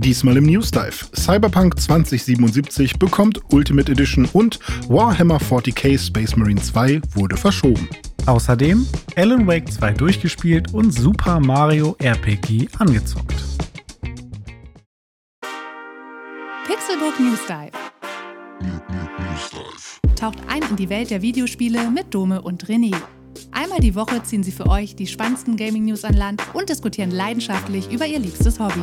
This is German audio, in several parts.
Diesmal im News Dive. Cyberpunk 2077 bekommt Ultimate Edition und Warhammer 40k Space Marine 2 wurde verschoben. Außerdem Alan Wake 2 durchgespielt und Super Mario RPG angezockt. Pixelbook News Dive. Taucht ein in die Welt der Videospiele mit Dome und René. Einmal die Woche ziehen sie für euch die spannendsten Gaming News an Land und diskutieren leidenschaftlich über ihr liebstes Hobby.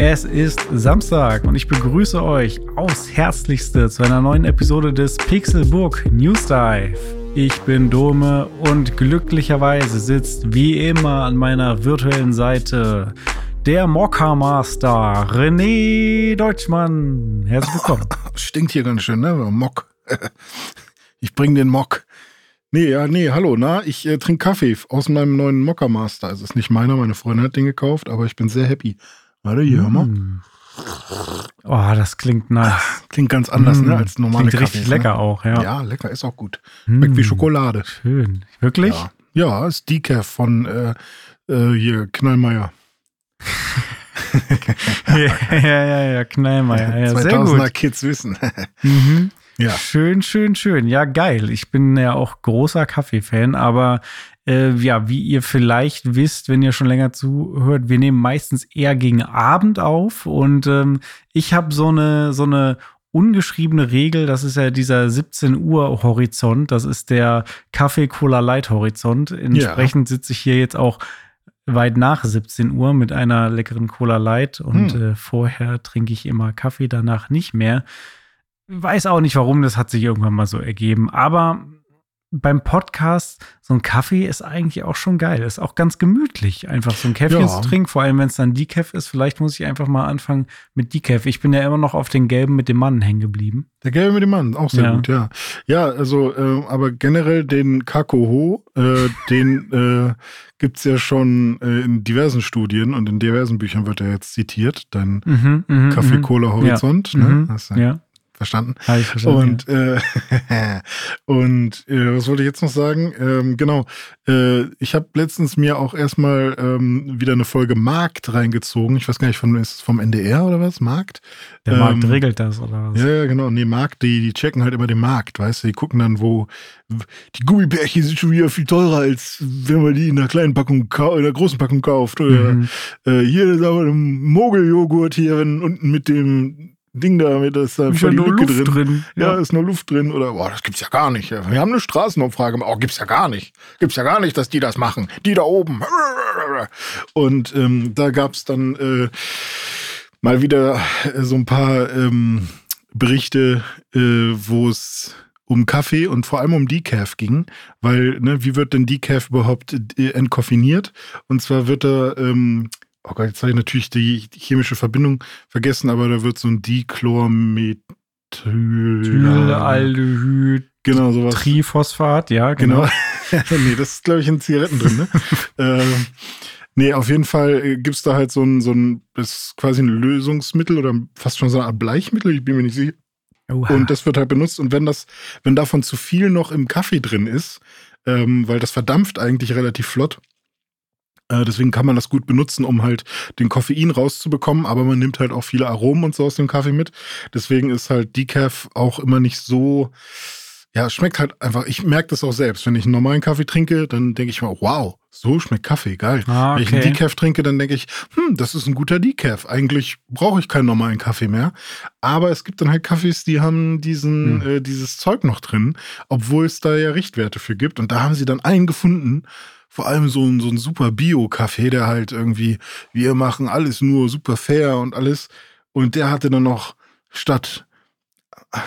Es ist Samstag und ich begrüße euch aufs Herzlichste zu einer neuen Episode des Pixelbook News Dive. Ich bin Dome und glücklicherweise sitzt wie immer an meiner virtuellen Seite der Mokka Master René Deutschmann. Herzlich willkommen. Stinkt hier ganz schön, ne? Mock. Ich bring den Mock. Nee, ja, nee, hallo, na, ich äh, trinke Kaffee aus meinem neuen Mokka Master. Also ist nicht meiner, meine Freundin hat den gekauft, aber ich bin sehr happy. Warte, hier, hör mal. Mm. Oh, das klingt nice. Klingt ganz anders, Mm. ne, als normale Klingt richtig Kaffees, lecker ne? auch, ja. Ja, lecker, ist auch gut. Schmeckt wie Mm. Schokolade. Schön. Wirklich? Ja, ja ist Decaf von äh, äh, hier Knallmeier. ja, ja, ja, ja, Knallmeier. Ja, sehr 2000er gut. Kids wissen. Mhm. ja. Schön, schön, schön. Ja, geil. Ich bin ja auch großer Kaffee-Fan, aber äh, ja, wie ihr vielleicht wisst, wenn ihr schon länger zuhört, wir nehmen meistens eher gegen Abend auf und ähm, ich habe so eine, so eine ungeschriebene Regel, das ist ja dieser 17 Uhr Horizont, das ist der Kaffee-Cola-Light-Horizont. Entsprechend sitze ich hier jetzt auch weit nach 17 Uhr mit einer leckeren Cola Light und Hm. äh, vorher trinke ich immer Kaffee, danach nicht mehr. Weiß auch nicht warum, das hat sich irgendwann mal so ergeben. Aber beim Podcast, so ein Kaffee ist eigentlich auch schon geil. Ist auch ganz gemütlich, einfach so ein Käffchen Ja. zu trinken. Vor allem, wenn es dann Decaf ist. Vielleicht muss ich einfach mal anfangen mit Decaf. Ich bin ja immer noch auf den gelben mit dem Mann hängen geblieben. Der Gelbe mit dem Mann, auch sehr Ja. gut, ja. Ja, also, äh, aber generell den Kakoho, äh, den äh, gibt's ja schon äh, in diversen Studien und in diversen Büchern wird er jetzt zitiert. Dein Mhm, mhm, Kaffee-Cola-Horizont, mhm. ne? Mhm. Ja, verstanden? habe ich verstanden. Und, äh, und äh, was wollte ich jetzt noch sagen? Ähm, genau, äh, ich habe letztens mir auch erstmal ähm, wieder eine Folge Markt reingezogen. Ich weiß gar nicht, von, ist es vom NDR oder was? Markt? Der Markt ähm, regelt das, oder was? Ja, genau. Nee, Markt, die, die checken halt immer den Markt, weißt du? Die gucken dann, wo die Gummibärchen sind schon wieder viel teurer, als wenn man die in einer kleinen Packung, in einer großen Packung kauft. Oder Mhm. äh, hier, sagen wir, ein Mogeljoghurt hier wenn, unten mit dem Ding da, mit das da Ist ja nur Lücke Luft drin. drin. Ja, ist nur Luft drin. Oder, boah, das gibt's ja gar nicht. Wir haben eine Straßenumfrage. Oh, gibt's ja gar nicht. Gibt's ja gar nicht, dass die das machen. Die da oben. Und ähm, da gab's dann äh, mal wieder äh, so ein paar ähm, Berichte, äh, wo es um Kaffee und vor allem um Decaf ging, weil, ne, wie wird denn Decaf überhaupt äh, entkoffiniert? Und zwar wird da, ähm, oh Gott, jetzt habe ich natürlich die chemische Verbindung vergessen, aber da wird so ein Dichlormethyl. Thylaldehyd, Genau, sowas. Triphosphat, ja, genau. Genau. nee, das ist, glaube ich, in Zigaretten drin, ne? ähm, nee, auf jeden Fall äh, gibt's da halt so ein, so ein, das ist quasi ein Lösungsmittel oder fast schon so Art Bleichmittel, ich bin mir nicht sicher. Oha. Und das wird halt benutzt. Und wenn das, wenn davon zu viel noch im Kaffee drin ist, ähm, weil das verdampft eigentlich relativ flott, deswegen kann man das gut benutzen, um halt den Koffein rauszubekommen, aber man nimmt halt auch viele Aromen und so aus dem Kaffee mit. Deswegen ist halt Decaf auch immer nicht so, ja, es schmeckt halt einfach, ich merke das auch selbst. Wenn ich einen normalen Kaffee trinke, dann denke ich mir, wow, so schmeckt Kaffee, geil. Ah, Wenn ich einen okay. Decaf trinke, dann denke ich, hm, das ist ein guter Decaf. Eigentlich brauche ich keinen normalen Kaffee mehr. Aber es gibt dann halt Kaffees, die haben diesen, Hm. äh, dieses Zeug noch drin, obwohl es da ja Richtwerte für gibt. Und da haben sie dann einen gefunden, vor allem so ein, so ein super Bio-Kaffee, der halt irgendwie, wir machen alles nur super fair und alles. Und der hatte dann noch statt,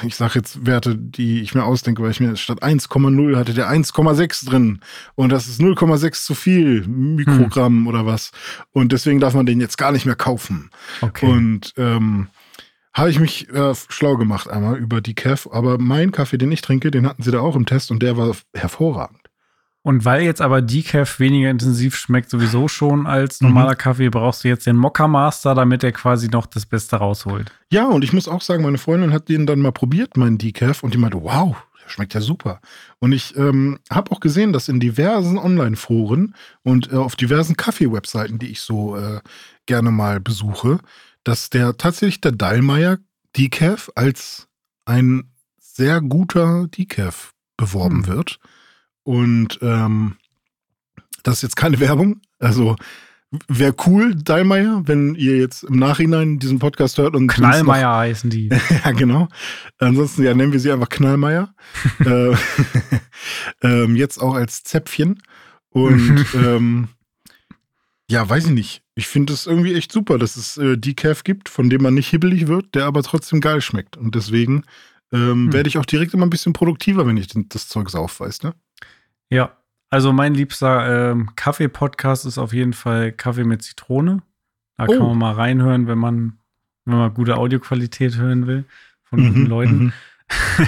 ich sag jetzt Werte, die ich mir ausdenke, weil ich mir statt 1,0 hatte der 1,6 drin. Und das ist 0,6 zu viel Mikrogramm oder was. Und deswegen darf man den jetzt gar nicht mehr kaufen. okay. Und ähm, habe ich mich äh, schlau gemacht einmal über die Caf, aber mein Kaffee, den ich trinke, den hatten sie da auch im Test und der war hervorragend. Und weil jetzt aber Decaf weniger intensiv schmeckt sowieso schon als Mhm. normaler Kaffee, brauchst du jetzt den Mokka Master, damit er quasi noch das Beste rausholt. Ja, und ich muss auch sagen, meine Freundin hat den dann mal probiert, meinen Decaf, und die meinte, wow, der schmeckt ja super. Und ich ähm, habe auch gesehen, dass in diversen Online-Foren und äh, auf diversen Kaffee-Webseiten, die ich so äh, gerne mal besuche, dass der tatsächlich der Dallmayr Decaf als ein sehr guter Decaf beworben hm. wird. Und ähm, das ist jetzt keine Werbung. Also wäre cool, Dallmayr, wenn ihr jetzt im Nachhinein diesen Podcast hört und Knallmeier noch, heißen die. ja, genau. Ansonsten ja, nennen wir sie einfach Knallmeier. äh, ähm, jetzt auch als Zäpfchen. Und ähm, ja, weiß ich nicht. Ich finde es irgendwie echt super, dass es äh, Decaf gibt, von dem man nicht hibbelig wird, der aber trotzdem geil schmeckt. Und deswegen ähm, hm. werde ich auch direkt immer ein bisschen produktiver, wenn ich das Zeug sauf, weißt ne? Ja, also mein liebster ähm, Kaffee-Podcast ist auf jeden Fall Kaffee mit Zitrone. Da oh. kann man mal reinhören, wenn man, wenn man gute Audioqualität hören will von mhm, guten Leuten. Mhm.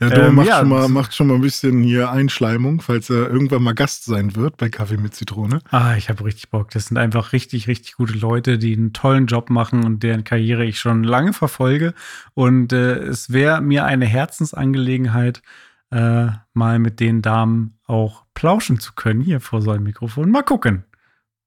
Ja, du ähm, macht, ja, schon mal, macht schon mal ein bisschen hier Einschleimung, falls er irgendwann mal Gast sein wird bei Kaffee mit Zitrone. Ah, ich habe richtig Bock. Das sind einfach richtig, richtig gute Leute, die einen tollen Job machen und deren Karriere ich schon lange verfolge. Und äh, es wäre mir eine Herzensangelegenheit, äh, mal mit den Damen auch plauschen zu können hier vor so einem Mikrofon. Mal gucken.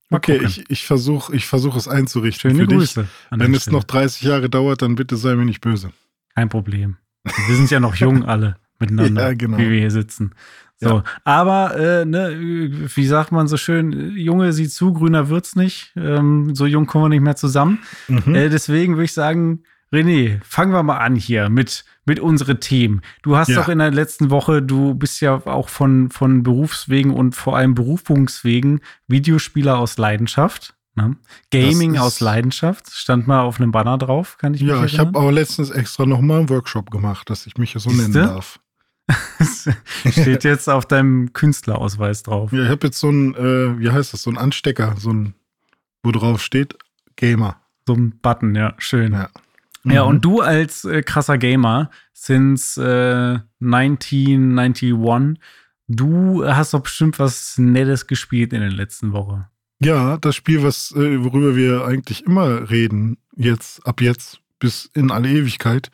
Mal okay, gucken. ich, ich versuche ich versuch es einzurichten Schöne für Grüße dich. Wenn es Stelle. noch 30 Jahre dauert, dann bitte sei mir nicht böse. Kein Problem. Wir sind ja noch jung alle miteinander, ja, genau. wie wir hier sitzen. So, ja. aber äh, ne, wie sagt man so schön, Junge, sieh zu, grüner wird's nicht. Ähm, so jung kommen wir nicht mehr zusammen. Mhm. Äh, deswegen würde ich sagen, René, fangen wir mal an hier mit, mit unseren Themen. Du hast ja. doch in der letzten Woche, du bist ja auch von, von Berufswegen und vor allem Berufungswegen Videospieler aus Leidenschaft. Ne? Gaming aus Leidenschaft, stand mal auf einem Banner drauf, kann ich mich Ja, ich habe auch letztens extra noch mal einen Workshop gemacht, dass ich mich so Siehste? nennen darf. Steht jetzt auf deinem Künstlerausweis drauf. Ja, ich habe jetzt so ein, äh, wie heißt das, so ein Anstecker, so ein, wo drauf steht, Gamer. So ein Button, ja, schön. Ja. Mhm. Ja, und du als äh, krasser Gamer since äh, 1991, du hast doch bestimmt was Nettes gespielt in der letzten Woche. Ja, das Spiel, was, äh, worüber wir eigentlich immer reden, jetzt, ab jetzt, bis in alle Ewigkeit,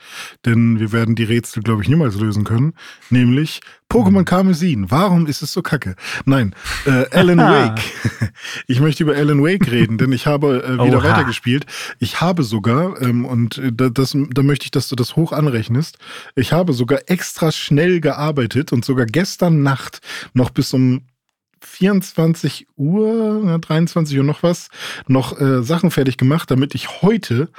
denn wir werden die Rätsel, glaube ich, niemals lösen können, nämlich Pokémon Karmesin. Warum ist es so kacke? Nein, äh, Alan Wake. ich möchte über Alan Wake reden, denn ich habe äh, wieder Oha. weitergespielt. Ich habe sogar, ähm, und äh, das, da möchte ich, dass du das hoch anrechnest, ich habe sogar extra schnell gearbeitet und sogar gestern Nacht noch bis um 24 Uhr, 23 Uhr noch was, noch äh, Sachen fertig gemacht, damit ich heute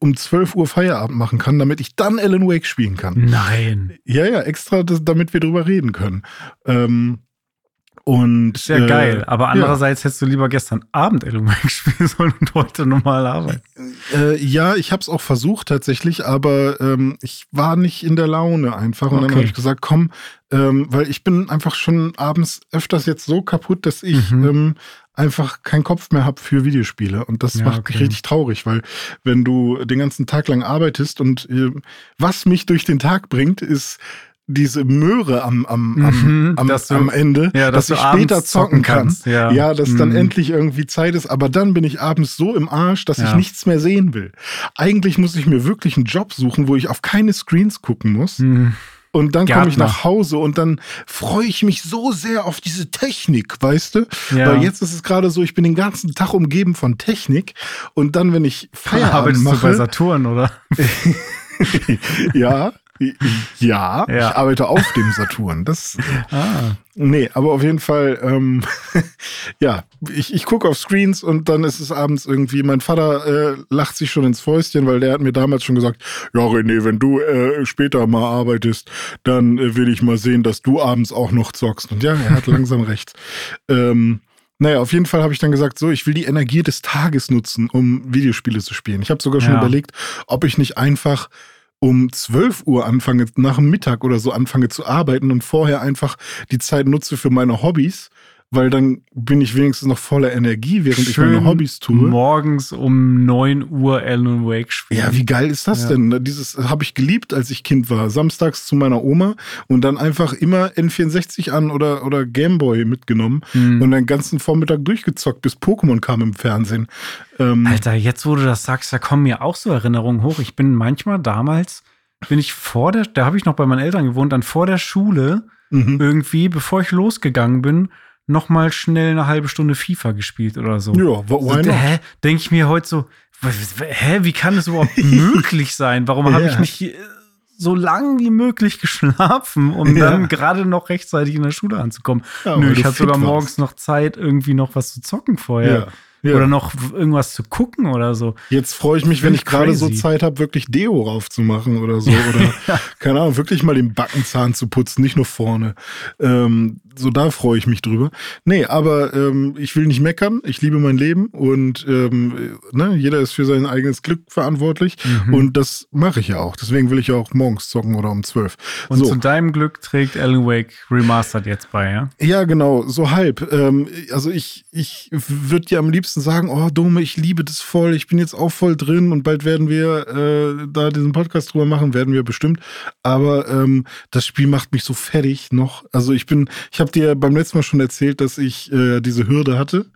um 12 Uhr Feierabend machen kann, damit ich dann Alan Wake spielen kann. Nein. Ja, ja, extra, das, damit wir drüber reden können. Ähm, und, Sehr äh, geil. Aber andererseits ja. hättest du lieber gestern Abend Alan Wake spielen sollen und heute normal arbeiten. Äh, ja, ich habe es auch versucht tatsächlich, aber ähm, ich war nicht in der Laune einfach. Und okay. dann habe ich gesagt, komm, ähm, weil ich bin einfach schon abends öfters jetzt so kaputt, dass ich mhm. ähm, einfach keinen Kopf mehr habe für Videospiele. Und das ja, macht okay. mich richtig traurig, weil wenn du den ganzen Tag lang arbeitest und äh, was mich durch den Tag bringt, ist diese Möhre am, am, am, mhm, am, du, am Ende, ja, dass, dass ich später zocken kann. Ja, ja dass mhm. dann endlich irgendwie Zeit ist. Aber dann bin ich abends so im Arsch, dass ja. ich nichts mehr sehen will. Eigentlich muss ich mir wirklich einen Job suchen, wo ich auf keine Screens gucken muss. Mhm. Und dann komme ich nach Hause und dann freue ich mich so sehr auf diese Technik, weißt du? Ja. Weil jetzt ist es gerade so, ich bin den ganzen Tag umgeben von Technik und dann, wenn ich Feierabend Arbeitest mache, du bei Saturn, oder? ja, ja, ja, ich arbeite auf dem Saturn. Das, ah. Nee, aber auf jeden Fall, ähm, ja, ich, ich gucke auf Screens und dann ist es abends irgendwie, mein Vater äh, lacht sich schon ins Fäustchen, weil der hat mir damals schon gesagt, ja René, wenn du äh, später mal arbeitest, dann äh, will ich mal sehen, dass du abends auch noch zockst. Und ja, er hat langsam recht. Ähm, naja, auf jeden Fall habe ich dann gesagt, so, ich will die Energie des Tages nutzen, um Videospiele zu spielen. Ich habe sogar schon ja. überlegt, ob ich nicht einfach um 12 Uhr anfange, nach dem Mittag oder so anfange zu arbeiten und vorher einfach die Zeit nutze für meine Hobbys weil dann bin ich wenigstens noch voller Energie, während Schön ich meine Hobbys tue. Morgens um 9 Uhr Alan Wake spielen. Ja, wie geil ist das ja. denn? Dieses habe ich geliebt, als ich Kind war. Samstags zu meiner Oma und dann einfach immer N64 an oder, oder Gameboy mitgenommen mhm. und den ganzen Vormittag durchgezockt, bis Pokémon kam im Fernsehen. Ähm, Alter, jetzt wo du das sagst, da kommen mir auch so Erinnerungen hoch. Ich bin manchmal damals bin ich vor der, da habe ich noch bei meinen Eltern gewohnt, dann vor der Schule Mhm. irgendwie, bevor ich losgegangen bin, noch mal schnell eine halbe Stunde FIFA gespielt oder so. Ja, why so, not? hä? Denke ich mir heute so, hä, wie kann das überhaupt möglich sein? Warum habe ich Ja. nicht äh, so lang wie möglich geschlafen, um Ja. dann gerade noch rechtzeitig in der Schule anzukommen? Ja, Nö, ich hatte sogar warst. morgens noch Zeit, irgendwie noch was zu zocken vorher. Ja. Ja. Oder noch irgendwas zu gucken oder so. Jetzt freue ich mich, wenn ich gerade so. Zeit habe, wirklich Deo raufzumachen oder so. Oder, keine Ahnung, wirklich mal den Backenzahn zu putzen, nicht nur vorne. Ähm, so da freue ich mich drüber. Nee, aber ähm, ich will nicht meckern. Ich liebe mein Leben und ähm, ne, jeder ist für sein eigenes Glück verantwortlich. Mhm. Und das mache ich ja auch. Deswegen will ich ja auch morgens zocken oder um zwölf. Und so. zu deinem Glück trägt Alan Wake Remastered jetzt bei, ja? Ja, genau, so halb. Ähm, also ich, ich würde ja am liebsten sagen, oh Dome, ich liebe das voll, ich bin jetzt auch voll drin und bald werden wir äh, da diesen Podcast drüber machen, werden wir bestimmt. Aber ähm, das Spiel macht mich so fertig noch. Also ich bin, ich habe dir beim letzten Mal schon erzählt, dass ich äh, diese Hürde hatte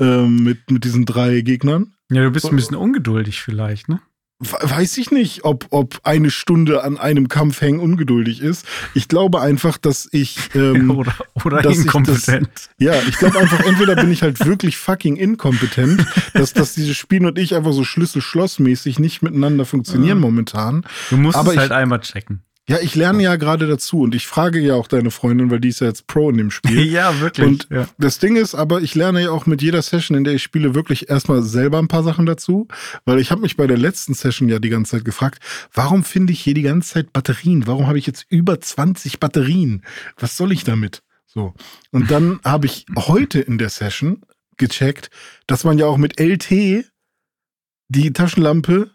ähm, mit, mit diesen drei Gegnern. Ja, du bist ein bisschen ungeduldig vielleicht, ne? We- Weiß ich nicht, ob, ob eine Stunde an einem Kampf hängen ungeduldig ist. Ich glaube einfach, dass ich ähm, oder oder dass ich inkompetent. Ja, ich glaube einfach, entweder bin ich halt wirklich fucking inkompetent, dass, dass dieses Spiel und ich einfach so Schlüssel-Schloss-mäßig nicht miteinander funktionieren Ja. momentan. Du musst aber es ich- halt einmal checken. Ja, ich lerne ja gerade dazu und ich frage ja auch deine Freundin, weil die ist ja jetzt Pro in dem Spiel. ja, wirklich. Und ja. das Ding ist aber, ich lerne ja auch mit jeder Session, in der ich spiele, wirklich erstmal selber ein paar Sachen dazu. Weil ich habe mich bei der letzten Session ja die ganze Zeit gefragt, warum finde ich hier die ganze Zeit Batterien? Warum habe ich jetzt über 20 Batterien? Was soll ich damit? So. Und dann habe ich heute in der Session gecheckt, dass man ja auch mit LT die Taschenlampe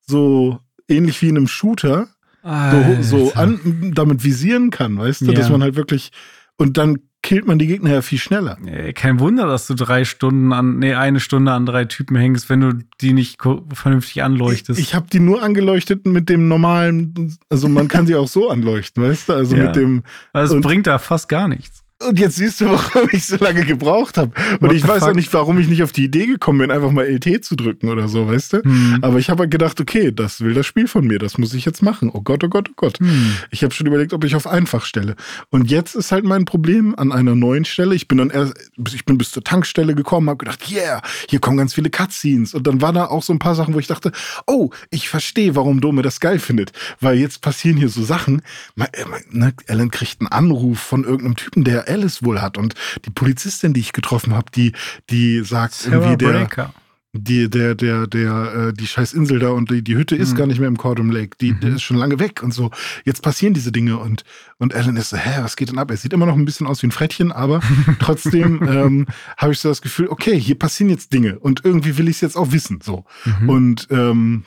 so ähnlich wie in einem Shooter so, so an, damit visieren kann, weißt du, Ja. dass man halt wirklich und dann killt man die Gegner ja viel schneller. Kein Wunder, dass du drei Stunden an, nee, eine Stunde an drei Typen hängst, wenn du die nicht vernünftig anleuchtest. Ich, ich habe die nur angeleuchtet mit dem normalen, also man kann sie auch so anleuchten, weißt du, also Ja. mit dem also es bringt da fast gar nichts. Und jetzt siehst du, warum ich so lange gebraucht habe. Und What ich weiß auch fuck? nicht, warum ich nicht auf die Idee gekommen bin, einfach mal LT zu drücken oder so, weißt du? Hm. Aber ich habe halt gedacht, okay, das will das Spiel von mir, das muss ich jetzt machen. Oh Gott, oh Gott, oh Gott. Hm. Ich habe schon überlegt, ob ich auf einfach stelle. Und jetzt ist halt mein Problem an einer neuen Stelle. Ich bin dann erst, ich bin bis zur Tankstelle gekommen, habe gedacht, yeah, hier kommen ganz viele Cutscenes. Und dann war da auch so ein paar Sachen, wo ich dachte, oh, ich verstehe, warum Dome das geil findet. Weil jetzt passieren hier so Sachen. Äh, ma- Ne, Alan kriegt einen Anruf von irgendeinem Typen, der Alice wohl hat. Und die Polizistin, die ich getroffen habe, die, die sagt Sarah irgendwie, der, Breaker. die, der, der, der, äh, die scheiß Insel da und die, die Hütte ist Mhm. gar nicht mehr im Cordon Lake. Die, Mhm. ist schon lange weg und so. Jetzt passieren diese Dinge und, und Alan ist so, hä, was geht denn ab? Er sieht immer noch ein bisschen aus wie ein Frettchen, aber trotzdem ähm, habe ich so das Gefühl, okay, hier passieren jetzt Dinge und irgendwie will ich es jetzt auch wissen, so. Mhm. Und, ähm,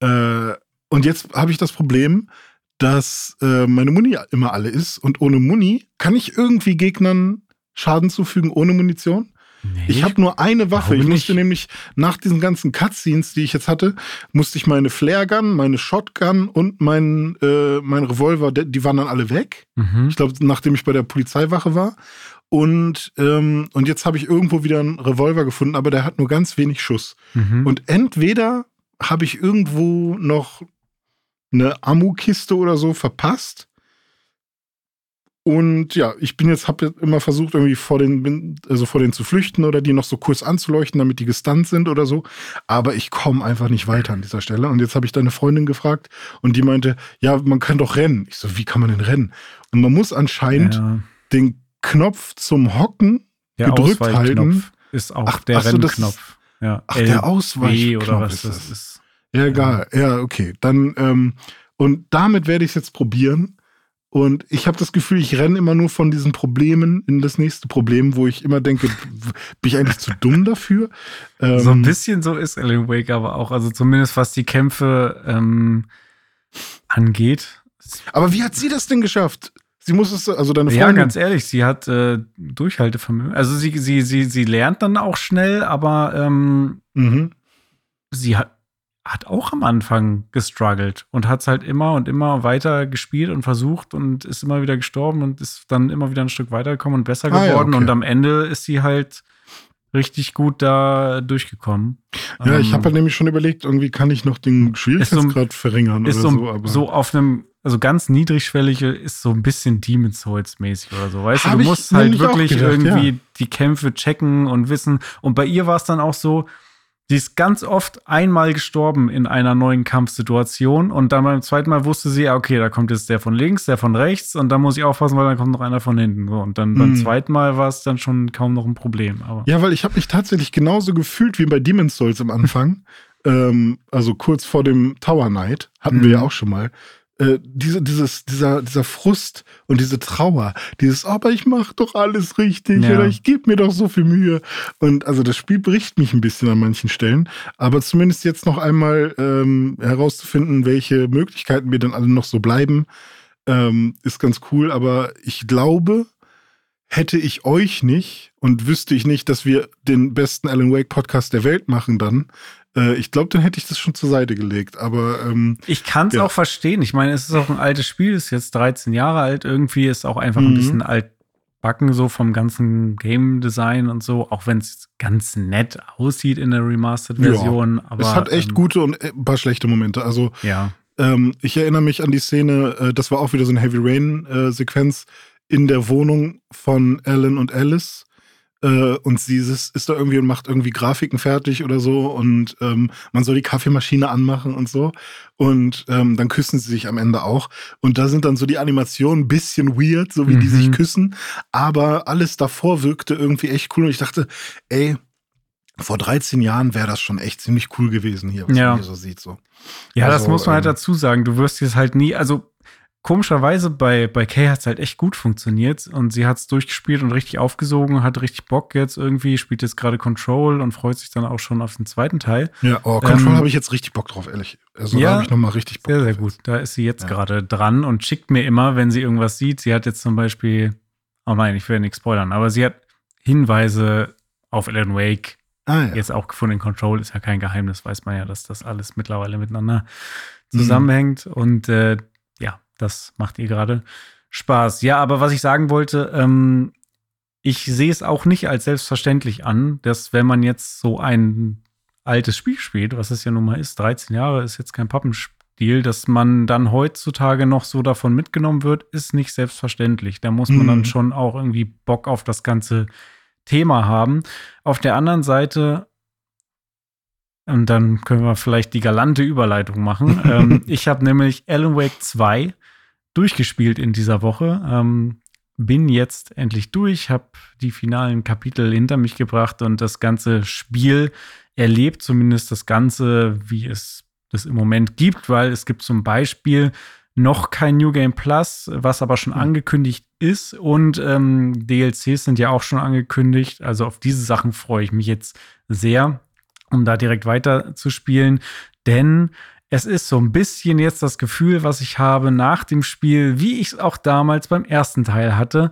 äh, und jetzt habe ich das Problem, dass äh, meine Muni immer alle ist und ohne Muni kann ich irgendwie Gegnern Schaden zufügen ohne Munition. Nee. Ich habe nur eine Waffe. Ich musste nicht? nämlich nach diesen ganzen Cutscenes, die ich jetzt hatte, musste ich meine Flaregun, meine Shotgun und mein, äh, mein Revolver, die die waren dann alle weg. Mhm. Ich glaube, nachdem ich bei der Polizeiwache war. Und, ähm, und jetzt habe ich irgendwo wieder einen Revolver gefunden, aber der hat nur ganz wenig Schuss. Mhm. Und entweder habe ich irgendwo noch eine Ammu-Kiste oder so verpasst. Und ja, ich bin jetzt, habe immer versucht, irgendwie vor den, also vor denen zu flüchten oder die noch so kurz anzuleuchten, damit die gestunt sind oder so. Aber ich komme einfach nicht weiter an dieser Stelle. Und jetzt habe ich deine Freundin gefragt und die meinte, ja, man kann doch rennen. Ich so, wie kann man denn rennen? Und man muss anscheinend ja. den Knopf zum Hocken Der gedrückt halten. ist auch Ach, der ach so, Rennknopf. Ja. Ach, der LB Ausweichknopf oder was ist das das. ist. Ja, egal. Ja, okay. Dann, ähm, und damit werde ich es jetzt probieren. Und ich habe das Gefühl, ich renne immer nur von diesen Problemen in das nächste Problem, wo ich immer denke, bin ich eigentlich zu dumm dafür? Ähm, So ein bisschen so ist Alan Wake aber auch. Also zumindest was die Kämpfe ähm, angeht. Aber wie hat sie das denn geschafft? Sie muss es, also deine Ja, Freundin. ganz ehrlich, sie hat äh, Durchhaltevermögen. Also sie, sie, sie, sie lernt dann auch schnell, aber ähm, mhm. sie hat, hat auch am Anfang gestruggelt und hat es halt immer und immer weiter gespielt und versucht und ist immer wieder gestorben und ist dann immer wieder ein Stück weitergekommen und besser Ah, ja, geworden. okay. Und am Ende ist sie halt richtig gut da durchgekommen. Ja, ich Ähm, habe halt nämlich schon überlegt, irgendwie kann ich noch den Schwierigkeitsgrad verringern ist oder so, so, so auf einem, also ganz niedrigschwellig ist so ein bisschen Demon's Souls mäßig oder so. Weißt du, Hab du ich musst halt wirklich gedacht, irgendwie ja. die Kämpfe checken und wissen. Und bei ihr war es dann auch so, sie ist ganz oft einmal gestorben in einer neuen Kampfsituation und dann beim zweiten Mal wusste sie, ja, okay, da kommt jetzt der von links, der von rechts und dann muss ich aufpassen, weil dann kommt noch einer von hinten. So, und dann beim Mhm. zweiten Mal war es dann schon kaum noch ein Problem. Aber Ja, weil ich habe mich tatsächlich genauso gefühlt wie bei Demon's Souls am Anfang. ähm, also kurz vor dem Tower Knight hatten wir Mhm. ja auch schon mal. Äh, diese, dieses, dieser, dieser Frust und diese Trauer, dieses, aber ich mache doch alles richtig Ja. oder ich gebe mir doch so viel Mühe. Und also das Spiel bricht mich ein bisschen an manchen Stellen. Aber zumindest jetzt noch einmal ähm, herauszufinden, welche Möglichkeiten mir dann alle noch so bleiben, ähm, ist ganz cool. Aber ich glaube, hätte ich euch nicht und wüsste ich nicht, dass wir den besten Alan Wake Podcast der Welt machen dann, äh, ich glaube, dann hätte ich das schon zur Seite gelegt. Aber ähm, Ich kann es Ja. auch verstehen. Ich meine, es ist auch ein altes Spiel, ist jetzt 13 Jahre alt. Irgendwie ist auch einfach ein Mhm. bisschen altbacken so vom ganzen Game Design und so, auch wenn es ganz nett aussieht in der Remastered-Version. Aber es hat echt ähm, gute und äh, ein paar schlechte Momente. Also Ja. ähm, ich erinnere mich an die Szene, äh, das war auch wieder so eine Heavy Rain-Sequenz in der Wohnung von Alan und Alice. Äh, und sie ist, ist da irgendwie und macht irgendwie Grafiken fertig oder so und ähm, man soll die Kaffeemaschine anmachen und so. Und ähm, dann küssen sie sich am Ende auch. Und da sind dann so die Animationen ein bisschen weird, so wie die Mhm. sich küssen. Aber alles davor wirkte irgendwie echt cool. Und ich dachte, ey, vor 13 Jahren wäre das schon echt ziemlich cool gewesen hier, was Ja. man hier so sieht. So. Ja, das Also, muss man halt ähm, dazu sagen. Du wirst jetzt halt nie, also komischerweise bei, bei Kay hat es halt echt gut funktioniert und sie hat es durchgespielt und richtig aufgesogen, hat richtig Bock jetzt irgendwie, spielt jetzt gerade Control und freut sich dann auch schon auf den zweiten Teil. Ja, oh, Control Ähm, habe ich jetzt richtig Bock drauf, ehrlich. Also ja, da habe ich nochmal richtig Bock Sehr, drauf. sehr gut. Da ist sie jetzt Ja. gerade dran und schickt mir immer, wenn sie irgendwas sieht. Sie hat jetzt zum Beispiel, oh nein, ich will nichts spoilern, aber sie hat Hinweise auf Alan Wake Ah, ja. jetzt auch gefunden. In Control ist ja kein Geheimnis, weiß man ja, dass das alles mittlerweile miteinander Mhm. zusammenhängt. Und äh, ja, das macht ihr gerade Spaß. Ja, aber was ich sagen wollte, ähm, ich sehe es auch nicht als selbstverständlich an, dass wenn man jetzt so ein altes Spiel spielt, was es ja nun mal ist, 13 Jahre ist jetzt kein Pappenstiel, dass man dann heutzutage noch so davon mitgenommen wird, ist nicht selbstverständlich. Da muss man Mhm. dann schon auch irgendwie Bock auf das ganze Thema haben. Auf der anderen Seite, und dann können wir vielleicht die galante Überleitung machen. ähm, ich habe nämlich Alan Wake 2 durchgespielt in dieser Woche. Ähm, bin jetzt endlich durch, habe die finalen Kapitel hinter mich gebracht und das ganze Spiel erlebt, zumindest das Ganze, wie es das im Moment gibt, weil es gibt zum Beispiel noch kein New Game Plus, was aber schon Hm. angekündigt ist und ähm, DLCs sind ja auch schon angekündigt. Also auf diese Sachen freue ich mich jetzt sehr, um da direkt weiter zu spielen, denn es ist so ein bisschen jetzt das Gefühl, was ich habe nach dem Spiel, wie ich es auch damals beim ersten Teil hatte.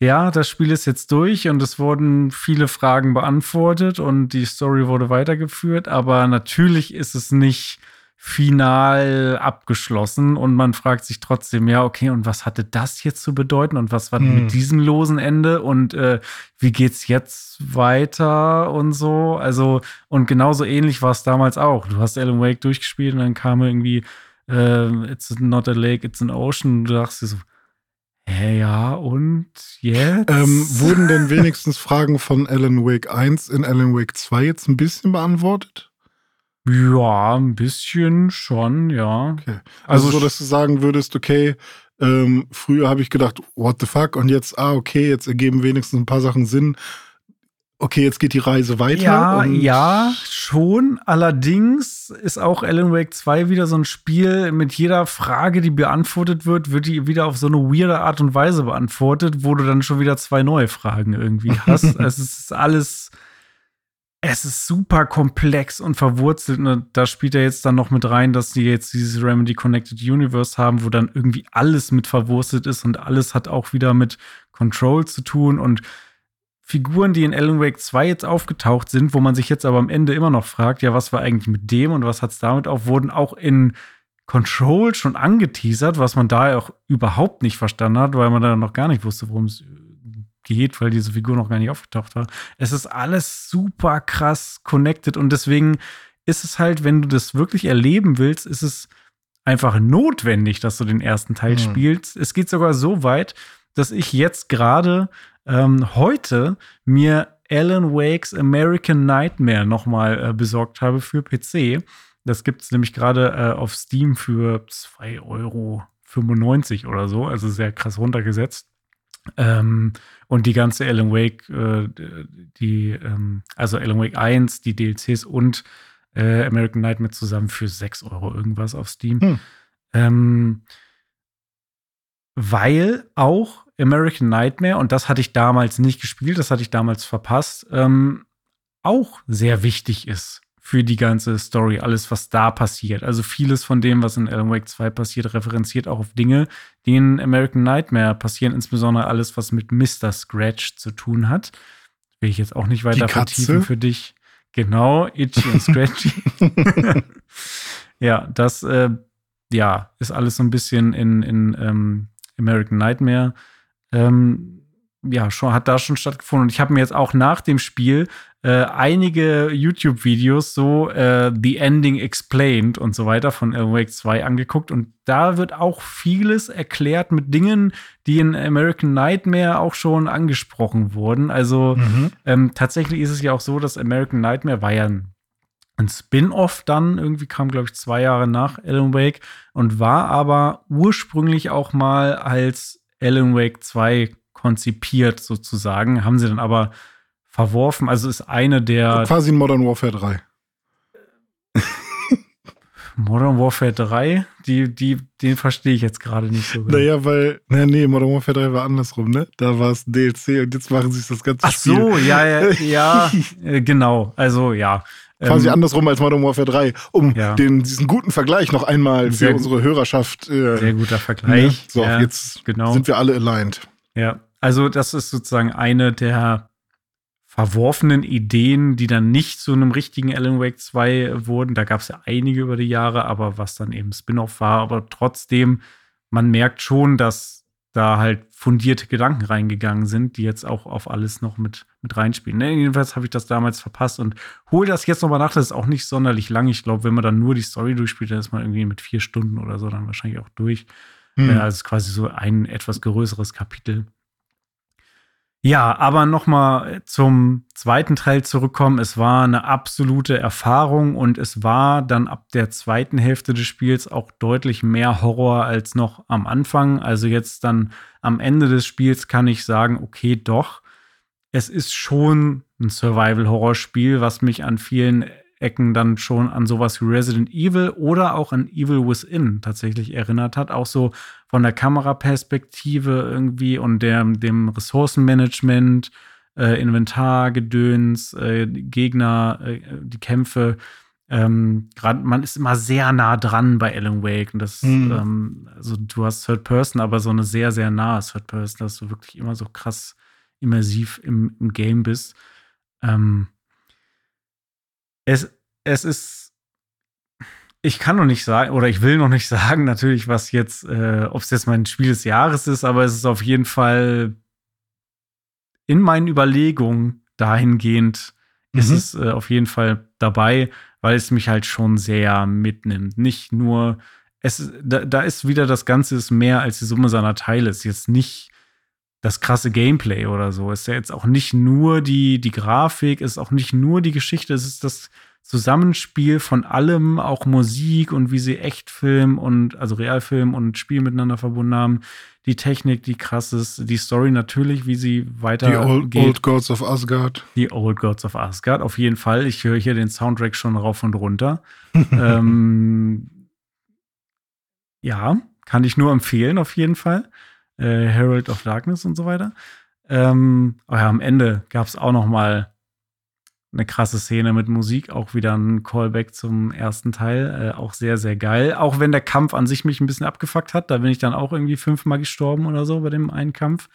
Ja, das Spiel ist jetzt durch und es wurden viele Fragen beantwortet und die Story wurde weitergeführt, aber natürlich ist es nicht final abgeschlossen und man fragt sich trotzdem, ja, okay, und was hatte das jetzt zu bedeuten und was war Hm. mit diesem losen Ende und äh, wie geht's jetzt weiter und so? Also, und genauso ähnlich war es damals auch. Du hast Alan Wake durchgespielt und dann kam irgendwie äh, It's not a lake, it's an ocean. Und du dachtest dir so, hä, ja, und jetzt? Ähm, wurden denn wenigstens Fragen von Alan Wake 1 in Alan Wake 2 jetzt ein bisschen beantwortet? Ja, ein bisschen schon, ja. Okay. Also, Also so, dass du sagen würdest, okay, ähm, früher habe ich gedacht, what the fuck? Und jetzt, ah, okay, jetzt ergeben wenigstens ein paar Sachen Sinn. Okay, jetzt geht die Reise weiter. Ja, ja, schon. Allerdings ist auch Alan Wake 2 wieder so ein Spiel, mit jeder Frage, die beantwortet wird, wird die wieder auf so eine weirde Art und Weise beantwortet, wo du dann schon wieder zwei neue Fragen irgendwie hast. es ist alles, es ist super komplex und verwurzelt. Und da spielt er jetzt dann noch mit rein, dass die jetzt dieses Remedy Connected Universe haben, wo dann irgendwie alles mit verwurzelt ist und alles hat auch wieder mit Control zu tun und Figuren, die in Alan Wake 2 jetzt aufgetaucht sind, wo man sich jetzt aber am Ende immer noch fragt, ja, was war eigentlich mit dem und was hat's damit auf, wurden auch in Control schon angeteasert, was man da auch überhaupt nicht verstanden hat, weil man da noch gar nicht wusste, worum es geht, weil diese Figur noch gar nicht aufgetaucht war. Es ist alles super krass connected und deswegen ist es halt, wenn du das wirklich erleben willst, ist es einfach notwendig, dass du den ersten Teil mhm. spielst. Es geht sogar so weit, dass ich jetzt gerade ähm, heute mir Alan Wakes American Nightmare nochmal äh, besorgt habe für PC. Das gibt es nämlich gerade äh, auf Steam für 2,95 Euro oder so, also sehr krass runtergesetzt. Ähm, und die ganze Alan Wake, äh, die, ähm, also Alan Wake 1, die DLCs und äh, American Nightmare zusammen für 6 Euro irgendwas auf Steam. Hm. Ähm, weil auch American Nightmare, und das hatte ich damals nicht gespielt, das hatte ich damals verpasst, ähm, auch sehr wichtig ist für die ganze Story, alles, was da passiert. Also vieles von dem, was in Alan Wake 2 passiert, referenziert auch auf Dinge, die in American Nightmare passieren, insbesondere alles, was mit Mr. Scratch zu tun hat. Will ich jetzt auch nicht weiter vertiefen für dich. Genau, Itchy und Scratchy. ja, das äh, ja, ist alles so ein bisschen in, in ähm, American Nightmare ähm, ja, schon, hat da schon stattgefunden. Und ich habe mir jetzt auch nach dem Spiel äh, einige YouTube-Videos, so äh, The Ending Explained und so weiter von Alan Wake 2 angeguckt. Und da wird auch vieles erklärt mit Dingen, die in American Nightmare auch schon angesprochen wurden. Also mhm. ähm, tatsächlich ist es ja auch so, dass American Nightmare war ja ein ein Spin-off dann, irgendwie kam, glaube ich, zwei Jahre nach Alan Wake und war aber ursprünglich auch mal als Alan Wake 2 konzipiert sozusagen, haben sie dann aber verworfen. Also ist eine der. Quasi Modern Warfare 3. Modern Warfare 3, die, die, den verstehe ich jetzt gerade nicht so gut. Naja, weil, naja, nee, Modern Warfare 3 war andersrum, ne? Da war es DLC und jetzt machen sie das ganze Ach Spiel. Ach so, ja, ja, ja, äh, genau. Also, ja. Quasi ähm, andersrum als Modern Warfare 3, um ja. den, diesen guten Vergleich noch einmal für unsere Hörerschaft. Äh, sehr guter Vergleich. Ne? So, ja, jetzt genau. sind wir alle aligned. Ja, also das ist sozusagen eine der verworfenen Ideen, die dann nicht zu einem richtigen Alan Wake 2 wurden. Da gab es ja einige über die Jahre, aber was dann eben Spin-off war. Aber trotzdem, man merkt schon, dass da halt fundierte Gedanken reingegangen sind, die jetzt auch auf alles noch mit, mit reinspielen. Ne, jedenfalls habe ich das damals verpasst und hole das jetzt nochmal nach. Das ist auch nicht sonderlich lang. Ich glaube, wenn man dann nur die Story durchspielt, dann ist man irgendwie mit vier Stunden oder so dann wahrscheinlich auch durch. Hm. Ja, also quasi so ein etwas größeres Kapitel. Ja, aber nochmal zum zweiten Teil zurückkommen. Es war eine absolute Erfahrung und es war dann ab der zweiten Hälfte des Spiels auch deutlich mehr Horror als noch am Anfang. Also jetzt dann am Ende des Spiels kann ich sagen, okay, doch, es ist schon ein Survival-Horror-Spiel, was mich an vielen Ecken dann schon an sowas wie Resident Evil oder auch an Evil Within tatsächlich erinnert hat. Auch so von der Kameraperspektive irgendwie und der, dem Ressourcenmanagement, äh, Inventargedöns, äh, Gegner, äh, die Kämpfe. Ähm, gerade man ist immer sehr nah dran bei Alan Wake und das, mhm. ähm, also du hast Third Person, aber so eine sehr, sehr nahe Third Person, dass du wirklich immer so krass immersiv im, im Game bist. Ähm, es, es ist, ich kann noch nicht sagen, oder ich will noch nicht sagen, natürlich, was jetzt, äh, ob es jetzt mein Spiel des Jahres ist, aber es ist auf jeden Fall in meinen Überlegungen dahingehend, mhm. ist es äh, auf jeden Fall dabei, weil es mich halt schon sehr mitnimmt. Nicht nur, es, da, da ist wieder das Ganze ist mehr als die Summe seiner Teile. Es ist jetzt nicht das krasse Gameplay oder so. Es ist ja jetzt auch nicht nur die, die Grafik, ist auch nicht nur die Geschichte, es ist das Zusammenspiel von allem, auch Musik und wie sie Echtfilm und also Realfilm und Spiel miteinander verbunden haben. Die Technik, die krass ist, die Story natürlich, wie sie weiter. Die Old, Old Gods of Asgard. Die Old Gods of Asgard, auf jeden Fall. Ich höre hier den Soundtrack schon rauf und runter. ähm, ja, kann ich nur empfehlen, auf jeden Fall äh, Herald of Darkness und so weiter. Ähm, aber ja, am Ende gab es auch noch mal eine krasse Szene mit Musik, auch wieder ein Callback zum ersten Teil, äh, auch sehr, sehr geil. Auch wenn der Kampf an sich mich ein bisschen abgefuckt hat, da bin ich dann auch irgendwie fünfmal gestorben oder so bei dem einen Kampf.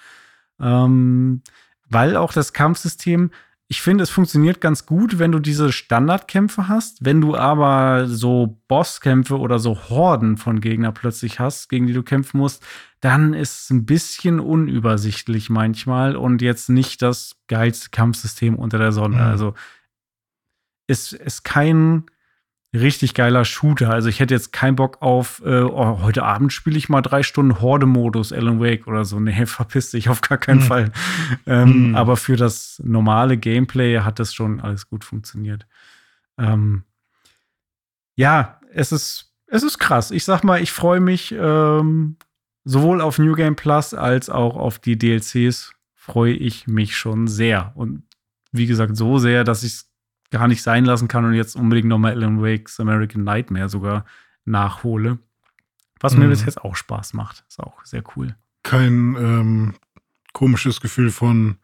Ähm, weil auch das Kampfsystem, ich finde, es funktioniert ganz gut, wenn du diese Standardkämpfe hast. Wenn du aber so Bosskämpfe oder so Horden von Gegner plötzlich hast, gegen die du kämpfen musst, dann ist es ein bisschen unübersichtlich manchmal und jetzt nicht das geilste Kampfsystem unter der Sonne. Mhm. Also ist, ist kein richtig geiler Shooter. Also ich hätte jetzt keinen Bock auf, äh, oh, heute Abend spiele ich mal drei Stunden Horde-Modus Alan Wake oder so. Nee, verpiss dich auf gar keinen mhm. Fall. Ähm, mhm. Aber für das normale Gameplay hat das schon alles gut funktioniert. Ähm, ja, es ist, es ist krass. Ich sag mal, ich freue mich ähm, sowohl auf New Game Plus als auch auf die DLCs freue ich mich schon sehr. Und wie gesagt, so sehr, dass ich es gar nicht sein lassen kann und jetzt unbedingt nochmal Alan Wakes American Nightmare sogar nachhole. Was mhm. mir bis jetzt auch Spaß macht. Ist auch sehr cool. Kein ähm, komisches Gefühl von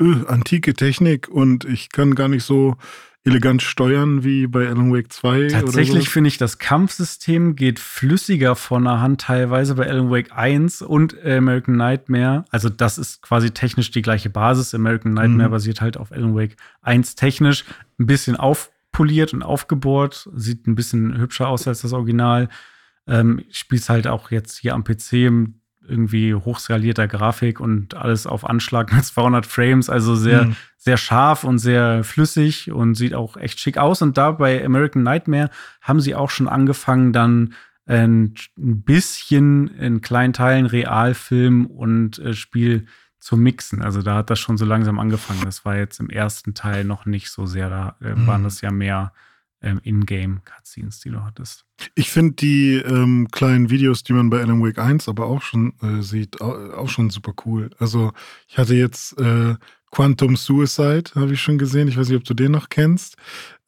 öh, antike Technik und ich kann gar nicht so elegant steuern wie bei Alan Wake 2. Tatsächlich finde ich, das Kampfsystem geht flüssiger von der Hand teilweise bei Alan Wake 1 und American Nightmare. Also das ist quasi technisch die gleiche Basis. American Nightmare mhm. basiert halt auf Alan Wake 1 technisch. Ein bisschen aufpoliert und aufgebohrt. Sieht ein bisschen hübscher aus als das Original. Ähm, Spielst halt auch jetzt hier am PC irgendwie hochskalierter Grafik und alles auf Anschlag mit 200 Frames, also sehr, mhm. sehr scharf und sehr flüssig und sieht auch echt schick aus. Und da bei American Nightmare haben sie auch schon angefangen, dann ein bisschen in kleinen Teilen Realfilm und äh, Spiel zu mixen. Also da hat das schon so langsam angefangen. Das war jetzt im ersten Teil noch nicht so sehr. Da äh, mhm. waren das ja mehr ähm, In-Game-Cutscenes, die du hattest. Ich finde die ähm, kleinen Videos, die man bei Alan Wake 1 aber auch schon äh, sieht, auch, schon super cool. Also ich hatte jetzt äh, Quantum Suicide, habe ich schon gesehen. Ich weiß nicht, ob du den noch kennst.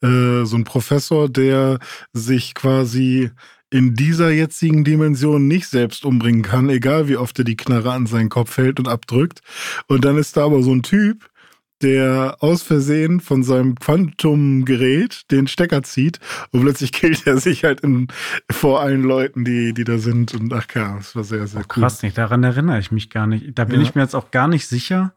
Äh, so ein Professor, der sich quasi in dieser jetzigen Dimension nicht selbst umbringen kann, egal wie oft er die Knarre an seinen Kopf hält und abdrückt. Und dann ist da aber so ein Typ, der aus Versehen von seinem Quantum-Gerät den Stecker zieht und plötzlich killt er sich halt in, vor allen Leuten, die, die da sind. Und ach ja, das war sehr, sehr oh, cool. Krass, nicht, daran erinnere ich mich gar nicht. Da bin ja. ich mir jetzt auch gar nicht sicher,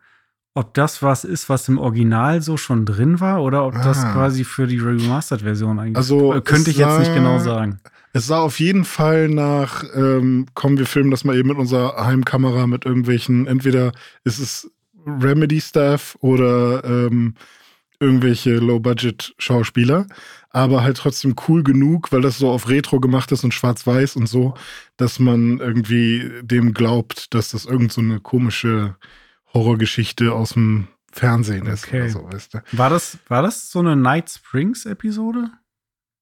ob das was ist, was im Original so schon drin war oder ob ah. das quasi für die Remastered-Version eigentlich also äh, könnte ich jetzt nicht genau sagen. Es sah auf jeden Fall nach, ähm, komm, wir filmen das mal eben mit unserer Heimkamera mit irgendwelchen, entweder ist es Remedy-Staff oder ähm, irgendwelche Low-Budget-Schauspieler, aber halt trotzdem cool genug, weil das so auf Retro gemacht ist und schwarz-weiß und so, dass man irgendwie dem glaubt, dass das irgend so eine komische Horrorgeschichte aus dem Fernsehen ist okay. oder so, weißt du. War das, war das so eine Night Springs-Episode?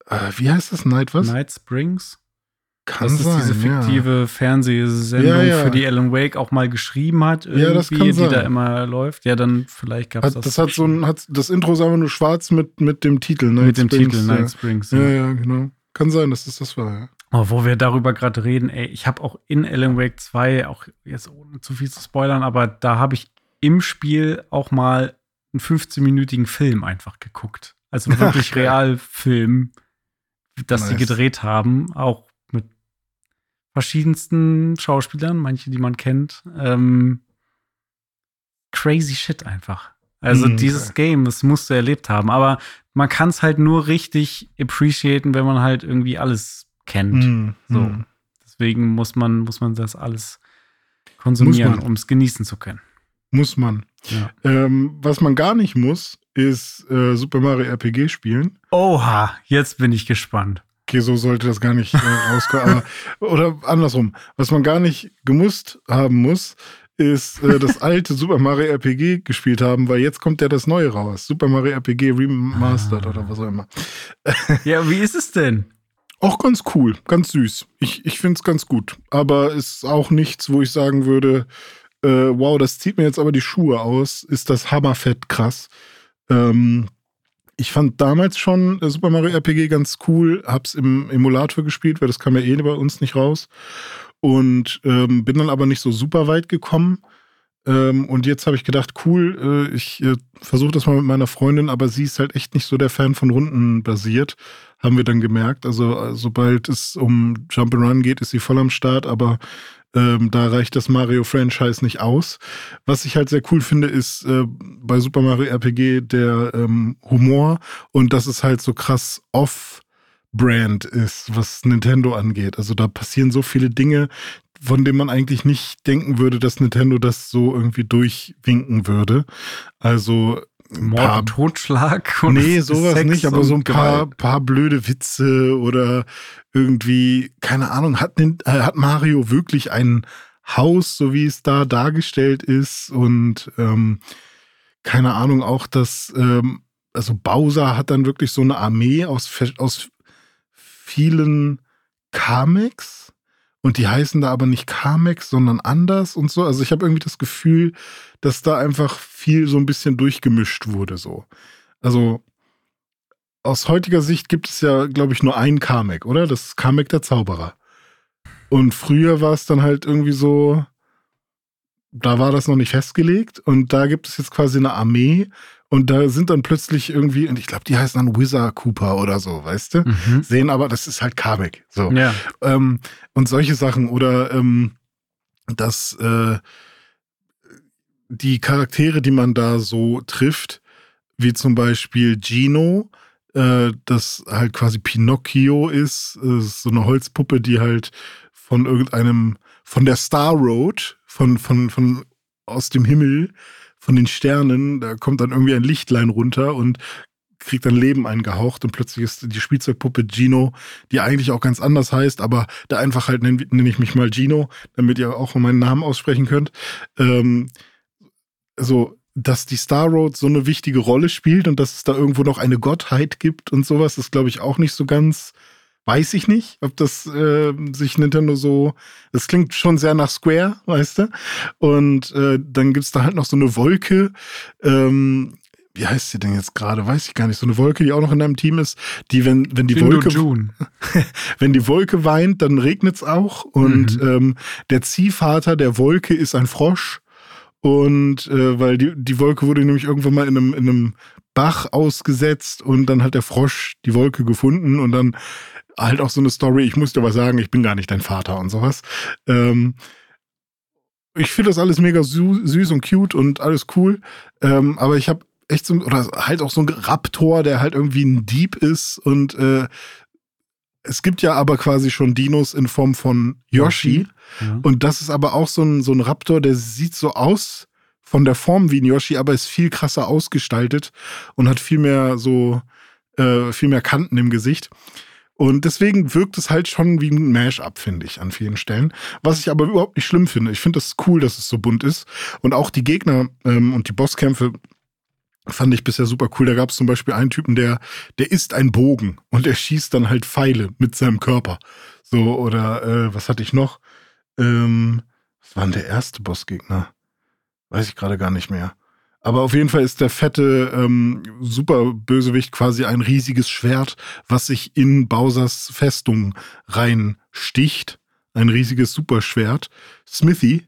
Äh, wie heißt das? Night was? Night Springs? Kann dass sein, es diese fiktive ja. Fernsehsendung, ja, ja. für die Alan Wake auch mal geschrieben hat, irgendwie, die sein. da immer läuft. Ja, dann vielleicht gab es das. Das hat so ein, hat, das Intro ist einfach nur schwarz mit, mit dem Titel Night Mit dem Springs, Titel Night Springs. Ja. ja, genau. Kann sein, dass das das war, ja. Oh, wo wir darüber gerade reden, ey, ich habe auch in Alan Wake 2, auch jetzt ohne zu viel zu spoilern, aber da habe ich im Spiel auch mal einen 15-minütigen Film einfach geguckt. Also wirklich Realfilm, das nice. sie gedreht haben, auch verschiedensten Schauspielern, manche, die man kennt. Ähm, crazy shit einfach. Also mhm. dieses Game, das musst du erlebt haben. Aber man kann es halt nur richtig appreciaten, wenn man halt irgendwie alles kennt. Mhm. So. Mhm. Deswegen muss man, muss man das alles konsumieren, um es genießen zu können. Muss man. Ja. Ähm, was man gar nicht muss, ist äh, Super Mario RPG spielen. Oha, jetzt bin ich gespannt okay, so sollte das gar nicht äh, rauskommen. aber, oder andersrum, was man gar nicht gemusst haben muss, ist äh, das alte Super Mario RPG gespielt haben, weil jetzt kommt ja das neue raus. Super Mario RPG Remastered ah. oder was auch immer. ja, wie ist es denn? Auch ganz cool, ganz süß. Ich, ich finde es ganz gut. Aber ist auch nichts, wo ich sagen würde, äh, wow, das zieht mir jetzt aber die Schuhe aus. Ist das hammerfett krass. Ähm, ich fand damals schon äh, Super Mario RPG ganz cool, hab's im Emulator gespielt, weil das kam ja eh bei uns nicht raus. Und ähm, bin dann aber nicht so super weit gekommen. Ähm, und jetzt habe ich gedacht, cool, äh, ich äh, versuche das mal mit meiner Freundin, aber sie ist halt echt nicht so der Fan von Runden basiert, haben wir dann gemerkt. Also äh, sobald es um Jump'n'Run geht, ist sie voll am Start, aber Ähm, da reicht das Mario-Franchise nicht aus. Was ich halt sehr cool finde, ist äh, bei Super Mario RPG der ähm, Humor und dass es halt so krass off-brand ist, was Nintendo angeht. Also da passieren so viele Dinge, von denen man eigentlich nicht denken würde, dass Nintendo das so irgendwie durchwinken würde. Also Mord paar, und Totschlag und Nee, sowas Sex nicht, aber so ein paar, paar blöde Witze oder irgendwie, keine Ahnung, hat, äh, hat Mario wirklich ein Haus, so wie es da dargestellt ist? Und ähm, keine Ahnung, auch das, ähm, also Bowser hat dann wirklich so eine Armee aus, aus vielen Kamex und die heißen da aber nicht Kamex, sondern anders und so. Also ich habe irgendwie das Gefühl, dass da einfach viel so ein bisschen durchgemischt wurde so. Also aus heutiger Sicht gibt es ja, glaube ich, nur einen Kamek, oder? Das ist Kamek der Zauberer. Und früher war es dann halt irgendwie so, da war das noch nicht festgelegt und da gibt es jetzt quasi eine Armee und da sind dann plötzlich irgendwie, und ich glaube, die heißen dann Wizard Cooper oder so, weißt du? Mhm. Sehen aber, das ist halt Kamek. So. Ja. Ähm, und solche Sachen oder ähm, dass äh, die Charaktere, die man da so trifft, wie zum Beispiel Gino, äh, das halt quasi Pinocchio ist, äh, ist so eine Holzpuppe, die halt von irgendeinem, von der Star Road, von, von, von aus dem Himmel von den Sternen, da kommt dann irgendwie ein Lichtlein runter und kriegt dann Leben eingehaucht und plötzlich ist die Spielzeugpuppe Gino, die eigentlich auch ganz anders heißt, aber da einfach halt nenne nenn ich mich mal Gino, damit ihr auch meinen Namen aussprechen könnt. Ähm, so, dass die Star Road so eine wichtige Rolle spielt und dass es da irgendwo noch eine Gottheit gibt und sowas, ist glaube ich auch nicht so ganz Weiß ich nicht, ob das äh, sich Nintendo so. Das klingt schon sehr nach Square, weißt du? Und äh, dann gibt's da halt noch so eine Wolke. Ähm, wie heißt sie denn jetzt gerade? Weiß ich gar nicht. So eine Wolke, die auch noch in deinem Team ist, die, wenn, wenn die Findo Wolke. June. wenn die Wolke weint, dann regnet's auch. Und mhm. ähm, der Ziehvater der Wolke ist ein Frosch. Und äh, weil die, die Wolke wurde nämlich irgendwann mal in einem, in einem Bach ausgesetzt und dann hat der Frosch die Wolke gefunden und dann halt auch so eine Story, ich muss dir was sagen, ich bin gar nicht dein Vater und sowas. Ähm, ich finde das alles mega süß und cute und alles cool. Ähm, aber ich habe echt so, oder halt auch so ein Raptor, der halt irgendwie ein Dieb ist und äh, es gibt ja aber quasi schon Dinos in Form von Yoshi. Ja. Und das ist aber auch so ein, so ein Raptor, der sieht so aus von der Form wie ein Yoshi, aber ist viel krasser ausgestaltet und hat viel mehr so, äh, viel mehr Kanten im Gesicht. Und deswegen wirkt es halt schon wie ein Mash-up, finde ich, an vielen Stellen. Was ich aber überhaupt nicht schlimm finde. Ich finde das cool, dass es so bunt ist. Und auch die Gegner ähm, und die Bosskämpfe fand ich bisher super cool. Da gab es zum Beispiel einen Typen, der, der ist ein Bogen und der schießt dann halt Pfeile mit seinem Körper. So, oder äh, was hatte ich noch? Ähm, was war denn der erste Bossgegner? Weiß ich gerade gar nicht mehr. Aber auf jeden Fall ist der fette ähm, Superbösewicht quasi ein riesiges Schwert, was sich in Bowsers Festung reinsticht. Ein riesiges Superschwert. Smithy.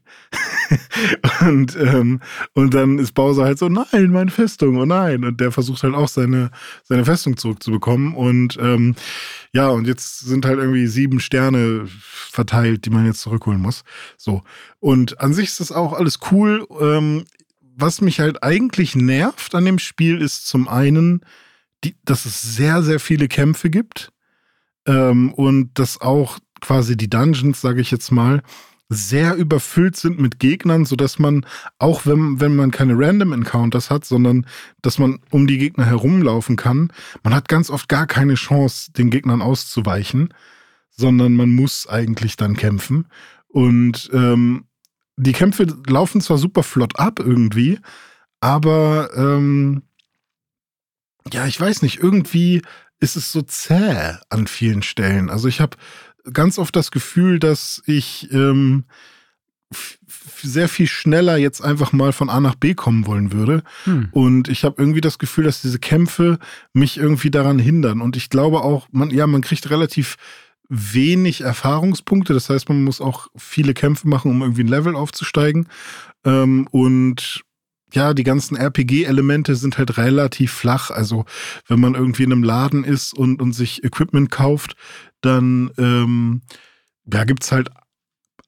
und, ähm, und dann ist Bowser halt so, nein, meine Festung, oh nein. Und der versucht halt auch seine, seine Festung zurückzubekommen. Und ähm, ja, und jetzt sind halt irgendwie sieben Sterne verteilt, die man jetzt zurückholen muss. So. Und an sich ist das auch alles cool. Ähm, was mich halt eigentlich nervt an dem Spiel, ist zum einen, die, dass es sehr, sehr viele Kämpfe gibt ähm, und dass auch quasi die Dungeons, sage ich jetzt mal, sehr überfüllt sind mit Gegnern, sodass man, auch wenn, wenn man keine Random Encounters hat, sondern dass man um die Gegner herumlaufen kann, man hat ganz oft gar keine Chance, den Gegnern auszuweichen, sondern man muss eigentlich dann kämpfen. Und ähm, die Kämpfe laufen zwar super flott ab irgendwie, aber ähm, ja, ich weiß nicht, irgendwie ist es so zäh an vielen Stellen. Also ich habe ganz oft das Gefühl, dass ich ähm, sehr viel schneller jetzt einfach mal von A nach B kommen wollen würde. Hm. Und ich habe irgendwie das Gefühl, dass diese Kämpfe mich irgendwie daran hindern. Und ich glaube auch, man, ja, man kriegt relativ wenig Erfahrungspunkte. Das heißt, man muss auch viele Kämpfe machen, um irgendwie ein Level aufzusteigen. Ähm, und ja, die ganzen RPG-Elemente sind halt relativ flach. Also, wenn man irgendwie in einem Laden ist und, und sich Equipment kauft, dann ähm, ja, gibt's halt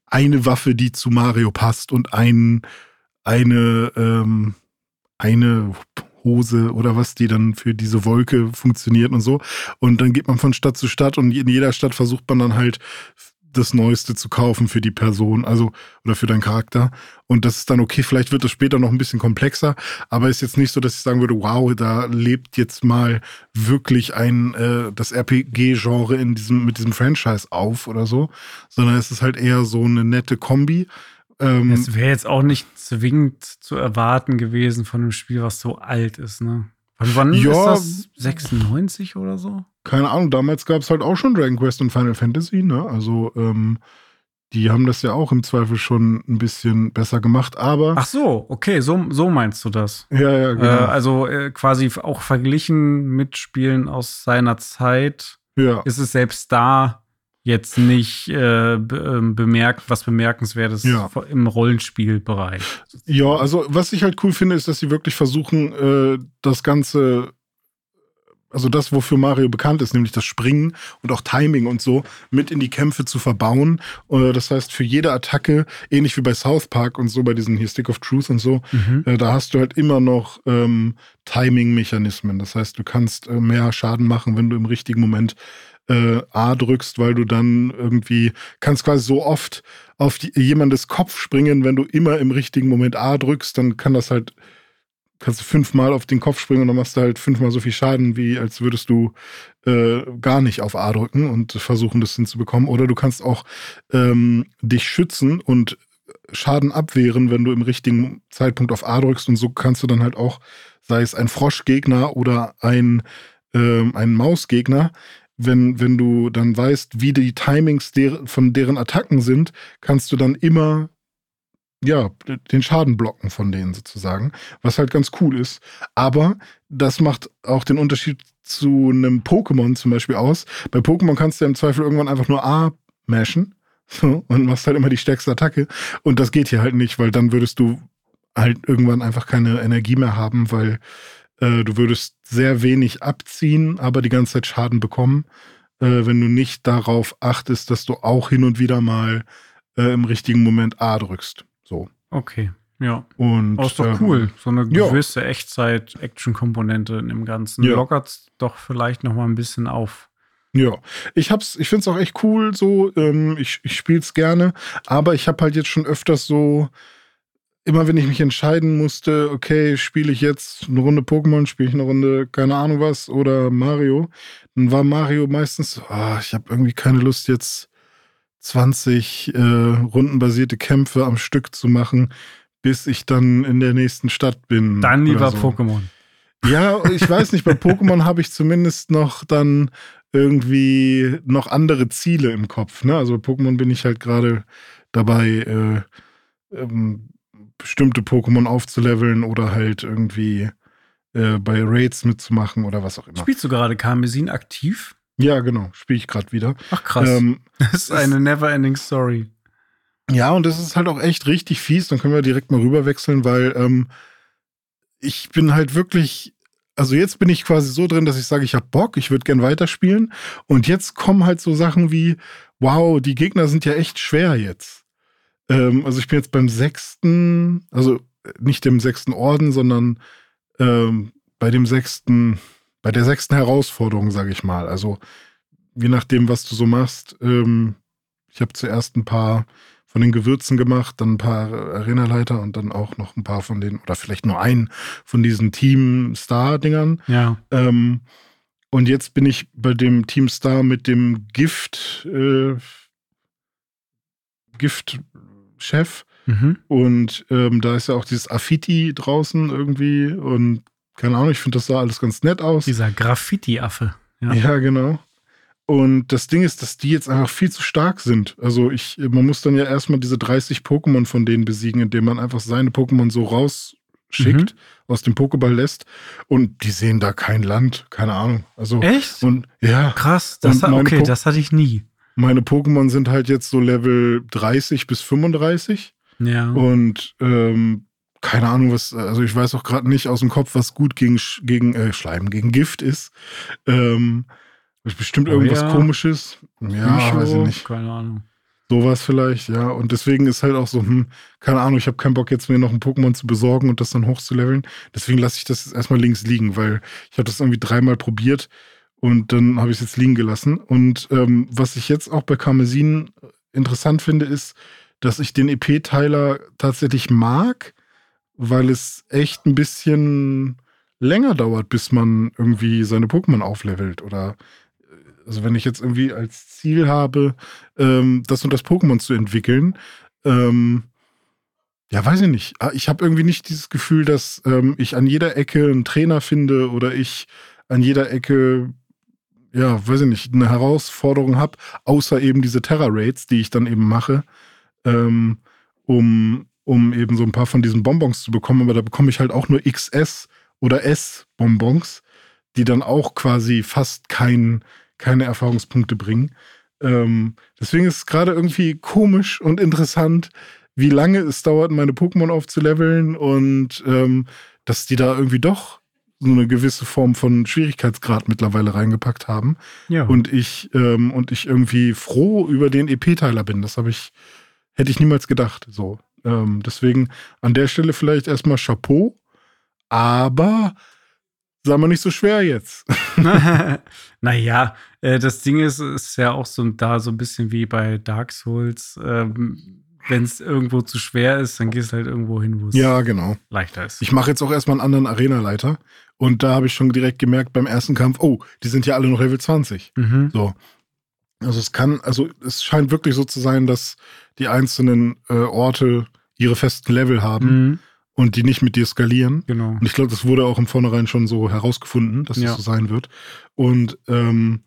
eine Waffe, die zu Mario passt und ein, eine, ähm, eine Hose oder was, die dann für diese Wolke funktioniert und so. Und dann geht man von Stadt zu Stadt und in jeder Stadt versucht man dann halt das Neueste zu kaufen für die Person, also oder für deinen Charakter. Und das ist dann okay, vielleicht wird das später noch ein bisschen komplexer, aber ist jetzt nicht so, dass ich sagen würde, wow, da lebt jetzt mal wirklich ein äh, das RPG-Genre in diesem mit diesem Franchise auf oder so, sondern es ist halt eher so eine nette Kombi. Ähm, es wäre jetzt auch nicht zwingend zu erwarten gewesen von einem Spiel, was so alt ist, ne? Wann, wann ja, ist das? 96 oder so? keine Ahnung, damals gab es halt auch schon Dragon Quest und Final Fantasy, ne? Also, ähm, die haben das ja auch im Zweifel schon ein bisschen besser gemacht, aber. Ach so, okay, so, so meinst du das. Ja, ja, genau. Äh, also äh, quasi auch verglichen mit Spielen aus seiner Zeit ja. ist es selbst da jetzt nicht äh, be ähm, bemerkt, was bemerkenswertes ja. im Rollenspielbereich. Ja, also was ich halt cool finde, ist, dass sie wirklich versuchen, äh, das Ganze also das, wofür Mario bekannt ist, nämlich das Springen und auch Timing und so, mit in die Kämpfe zu verbauen. Äh, das heißt, für jede Attacke, ähnlich wie bei South Park und so, bei diesen hier Stick of Truth und so, mhm. Äh, da hast du halt immer noch ähm, Timing-Mechanismen. Das heißt, du kannst äh, mehr Schaden machen, wenn du im richtigen Moment äh, A drückst, weil du dann irgendwie kannst quasi so oft auf die, jemandes Kopf springen, wenn du immer im richtigen Moment A drückst, dann kann das halt kannst du fünfmal auf den Kopf springen und dann machst du halt fünfmal so viel Schaden, wie als würdest du äh, gar nicht auf A drücken und versuchen, das hinzubekommen. Oder du kannst auch ähm, dich schützen und Schaden abwehren, wenn du im richtigen Zeitpunkt auf A drückst. Und so kannst du dann halt auch, sei es ein Froschgegner oder ein, äh, ein Mausgegner, wenn, wenn du dann weißt, wie die Timings der, von deren Attacken sind, kannst du dann immer ja, den Schaden blocken von denen sozusagen, was halt ganz cool ist. Aber das macht auch den Unterschied zu einem Pokémon zum Beispiel aus. Bei Pokémon kannst du im Zweifel irgendwann einfach nur A mashen so, und machst halt immer die stärkste Attacke. Und das geht hier halt nicht, weil dann würdest du halt irgendwann einfach keine Energie mehr haben, weil äh, du würdest sehr wenig abziehen, aber die ganze Zeit Schaden bekommen, äh, wenn du nicht darauf achtest, dass du auch hin und wieder mal äh, im richtigen Moment A drückst. So. Okay. Ja. Und oh, ist doch ähm, cool. So eine gewisse ja. Echtzeit-Action-Komponente in dem Ganzen. Ja. Lockert doch vielleicht noch mal ein bisschen auf. Ja, ich hab's, ich find's auch echt cool so. Ähm, ich ich spiel's gerne, aber ich habe halt jetzt schon öfters so, immer wenn ich mich entscheiden musste, okay, spiele ich jetzt eine Runde Pokémon, spiele ich eine Runde, keine Ahnung was, oder Mario, dann war Mario meistens, oh, ich habe irgendwie keine Lust jetzt 20 äh, rundenbasierte Kämpfe am Stück zu machen, bis ich dann in der nächsten Stadt bin. Dann lieber so. Pokémon. Ja, ich weiß nicht, bei Pokémon habe ich zumindest noch dann irgendwie noch andere Ziele im Kopf. Ne? Also bei Pokémon bin ich halt gerade dabei, äh, ähm, bestimmte Pokémon aufzuleveln oder halt irgendwie äh, bei Raids mitzumachen oder was auch immer. Spielst du gerade Karmesin aktiv? Ja, genau, spiele ich gerade wieder. Ach krass. Ähm, das ist eine never-ending Story. Ja, und das ist halt auch echt richtig fies. Dann können wir direkt mal rüberwechseln, weil ähm, ich bin halt wirklich, also jetzt bin ich quasi so drin, dass ich sage, ich habe Bock, ich würde gern weiterspielen. Und jetzt kommen halt so Sachen wie, wow, die Gegner sind ja echt schwer jetzt. Ähm, also ich bin jetzt beim sechsten, also nicht dem sechsten Orden, sondern ähm, bei dem sechsten bei der sechsten Herausforderung, sage ich mal. Also je nachdem, was du so machst. Ähm, ich habe zuerst ein paar von den Gewürzen gemacht, dann ein paar Arenaleiter und dann auch noch ein paar von den, oder vielleicht nur einen von diesen Team Star-Dingern. Ja. Ähm, und jetzt bin ich bei dem Team Star mit dem Gift, äh, Gift-Chef. Mhm. Und ähm, da ist ja auch dieses Affiti draußen irgendwie und keine Ahnung, ich finde, das sah alles ganz nett aus. Dieser Graffiti-Affe. Ja. ja, genau. Und das Ding ist, dass die jetzt einfach viel zu stark sind. Also ich, man muss dann ja erstmal diese 30 Pokémon von denen besiegen, indem man einfach seine Pokémon so rausschickt, mhm. aus dem Pokéball lässt. Und die sehen da kein Land, keine Ahnung. Also, Echt? Und ja. Krass, das, hat, okay, po das hatte ich nie. Meine Pokémon sind halt jetzt so Level 30 bis 35. Ja. Und ähm, keine Ahnung, was, also ich weiß auch gerade nicht aus dem Kopf, was gut gegen, gegen äh, Schleim, gegen Gift ist. Ähm, bestimmt irgendwas ja. komisches. Ja, Psycho, weiß ich nicht. Keine Ahnung. Sowas vielleicht, ja. Und deswegen ist halt auch so, hm, keine Ahnung, ich habe keinen Bock jetzt mir noch ein Pokémon zu besorgen und das dann hochzuleveln. Deswegen lasse ich das jetzt erstmal links liegen, weil ich habe das irgendwie dreimal probiert und dann habe ich es jetzt liegen gelassen. Und ähm, was ich jetzt auch bei Karmesin interessant finde, ist, dass ich den EP-Teiler tatsächlich mag, weil es echt ein bisschen länger dauert, bis man irgendwie seine Pokémon auflevelt oder also wenn ich jetzt irgendwie als Ziel habe, ähm, das und das Pokémon zu entwickeln, ähm, ja, weiß ich nicht. Ah, ich habe irgendwie nicht dieses Gefühl, dass ähm, ich an jeder Ecke einen Trainer finde oder ich an jeder Ecke, ja, weiß ich nicht, eine Herausforderung habe, außer eben diese Terra-Raids, die ich dann eben mache, ähm, um, um eben so ein paar von diesen Bonbons zu bekommen. Aber da bekomme ich halt auch nur XS oder S-Bonbons, die dann auch quasi fast kein keine Erfahrungspunkte bringen. Ähm, deswegen ist es gerade irgendwie komisch und interessant, wie lange es dauert, meine Pokémon aufzuleveln und ähm, dass die da irgendwie doch so eine gewisse Form von Schwierigkeitsgrad mittlerweile reingepackt haben. Ja. Und ich ähm, und ich irgendwie froh über den EP-Teiler bin. Das habe ich hätte ich niemals gedacht. So, ähm, deswegen an der Stelle vielleicht erstmal Chapeau, aber Sag mal nicht so schwer jetzt. naja, äh, das Ding ist, ist ja auch so da so ein bisschen wie bei Dark Souls. Ähm, Wenn es irgendwo zu schwer ist, dann gehst du halt irgendwo hin, wo es ja, genau. leichter ist. Ich mache jetzt auch erstmal einen anderen Arena-Leiter. Und da habe ich schon direkt gemerkt beim ersten Kampf, oh, die sind ja alle noch Level 20. Mhm. So. Also es kann, also es scheint wirklich so zu sein, dass die einzelnen äh, Orte ihre festen Level haben. Mhm und die nicht mit dir skalieren. Genau. Und ich glaube, das wurde auch im Vornherein schon so herausgefunden, dass ja. das so sein wird. Und ähm,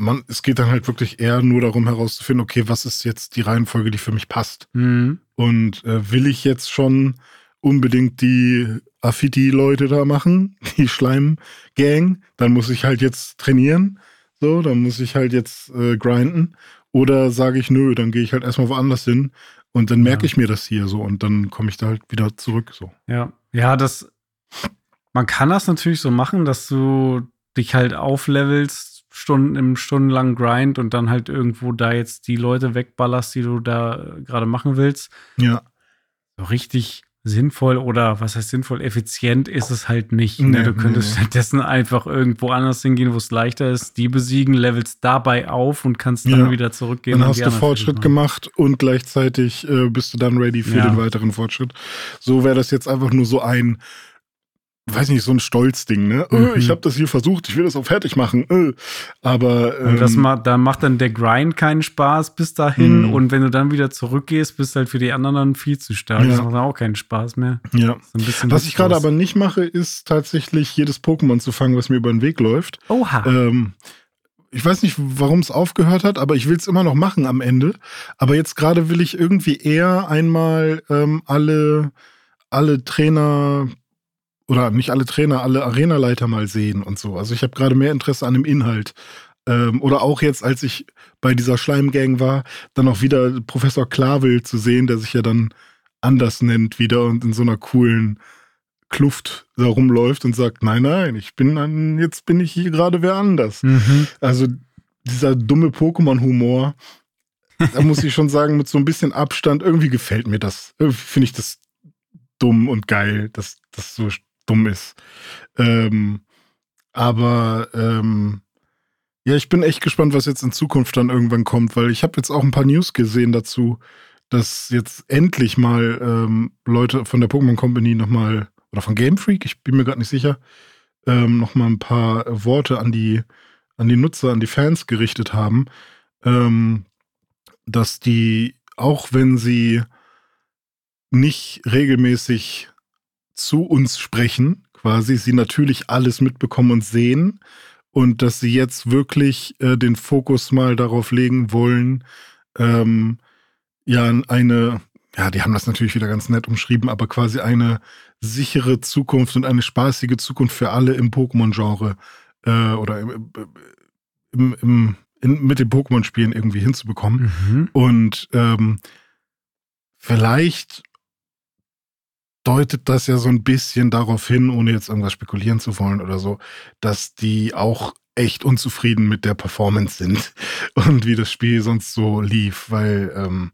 man, es geht dann halt wirklich eher nur darum herauszufinden, okay, was ist jetzt die Reihenfolge, die für mich passt? Mhm. Und äh, will ich jetzt schon unbedingt die Affiti-Leute da machen, die Schleim-Gang, dann muss ich halt jetzt trainieren. So, dann muss ich halt jetzt äh, grinden. Oder sage ich, nö, dann gehe ich halt erstmal woanders hin und dann merke ja. ich mir das hier so und dann komme ich da halt wieder zurück. So. Ja, ja, das. Man kann das natürlich so machen, dass du dich halt auflevelst, Stunden im stundenlangen Grind und dann halt irgendwo da jetzt die Leute wegballerst, die du da gerade machen willst. Ja. So richtig sinnvoll oder was heißt sinnvoll, effizient ist es halt nicht. Ne? Nee, du könntest nee. stattdessen einfach irgendwo anders hingehen, wo es leichter ist, die besiegen, levelst dabei auf und kannst dann ja. wieder zurückgehen. Dann hast du Fortschritt gemacht und gleichzeitig äh, bist du dann ready für ja. den weiteren Fortschritt. So wäre das jetzt einfach nur so ein weiß nicht, so ein Stolzding, ne? Äh, mhm. Ich habe das hier versucht, ich will das auch fertig machen. Äh. Aber ähm, und das ma da macht dann der Grind keinen Spaß bis dahin mhm. und wenn du dann wieder zurückgehst, bist du halt für die anderen dann viel zu stark. Ja. Das macht dann auch keinen Spaß mehr. Ja. was ich gerade aber nicht mache, ist tatsächlich jedes Pokémon zu fangen, was mir über den Weg läuft. Oha. Ähm, ich weiß nicht, warum es aufgehört hat, aber ich will es immer noch machen am Ende. Aber jetzt gerade will ich irgendwie eher einmal ähm, alle alle Trainer oder nicht alle Trainer, alle Arenaleiter mal sehen und so. Also ich habe gerade mehr Interesse an dem Inhalt. Ähm, oder auch jetzt, als ich bei dieser Schleimgang war, dann auch wieder Professor Klavel zu sehen, der sich ja dann anders nennt wieder und in so einer coolen Kluft da rumläuft und sagt, nein, nein, ich bin an, jetzt bin ich hier gerade wer anders. Mhm. Also dieser dumme Pokémon-Humor, da muss ich schon sagen, mit so ein bisschen Abstand, irgendwie gefällt mir das. Finde ich das dumm und geil, dass das so dumm ist. Ähm, aber ähm, ja, ich bin echt gespannt, was jetzt in Zukunft dann irgendwann kommt, weil ich habe jetzt auch ein paar News gesehen dazu, dass jetzt endlich mal ähm, Leute von der Pokémon Company nochmal, oder von Game Freak, ich bin mir gerade nicht sicher, ähm, nochmal ein paar Worte an die, an die Nutzer, an die Fans gerichtet haben, ähm, dass die, auch wenn sie nicht regelmäßig zu uns sprechen, quasi, sie natürlich alles mitbekommen und sehen und dass sie jetzt wirklich äh, den Fokus mal darauf legen wollen, ähm, ja, eine, ja, die haben das natürlich wieder ganz nett umschrieben, aber quasi eine sichere Zukunft und eine spaßige Zukunft für alle im Pokémon-Genre äh, oder im, im, im in, mit den Pokémon-Spielen irgendwie hinzubekommen. Mhm. Und ähm, vielleicht deutet das ja so ein bisschen darauf hin, ohne jetzt irgendwas spekulieren zu wollen oder so, dass die auch echt unzufrieden mit der Performance sind und wie das Spiel sonst so lief, weil ähm,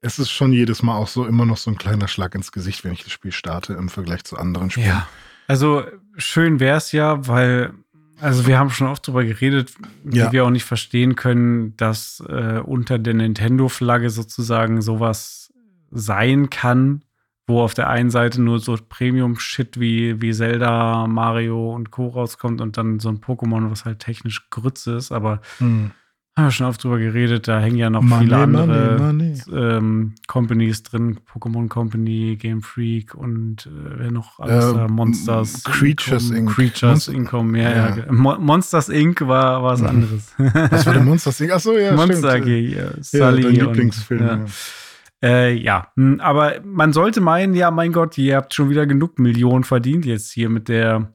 es ist schon jedes Mal auch so immer noch so ein kleiner Schlag ins Gesicht, wenn ich das Spiel starte im Vergleich zu anderen Spielen. Ja. Also schön wäre es ja, weil, also wir haben schon oft darüber geredet, ja. wie wir auch nicht verstehen können, dass äh, unter der Nintendo-Flagge sozusagen sowas sein kann, wo auf der einen Seite nur so Premium-Shit wie, wie Zelda, Mario und Co. rauskommt und dann so ein Pokémon, was halt technisch Grütze ist, aber hm. haben wir schon oft drüber geredet, da hängen ja noch money, viele andere money, money. Ähm, Companies drin, Pokémon Company, Game Freak und äh, wer noch alles äh, da, Monsters. Creatures Inc. Creatures Income, ja, ja. ja. Monsters Inc. war was anderes. Was war denn Monsters Inc.? Achso, ja, Monster stimmt. AG, ja. Sully ja, dein Lieblingsfilm, und, ja. Äh, ja, hm, aber man sollte meinen, ja, mein Gott, ihr habt schon wieder genug Millionen verdient jetzt hier mit der,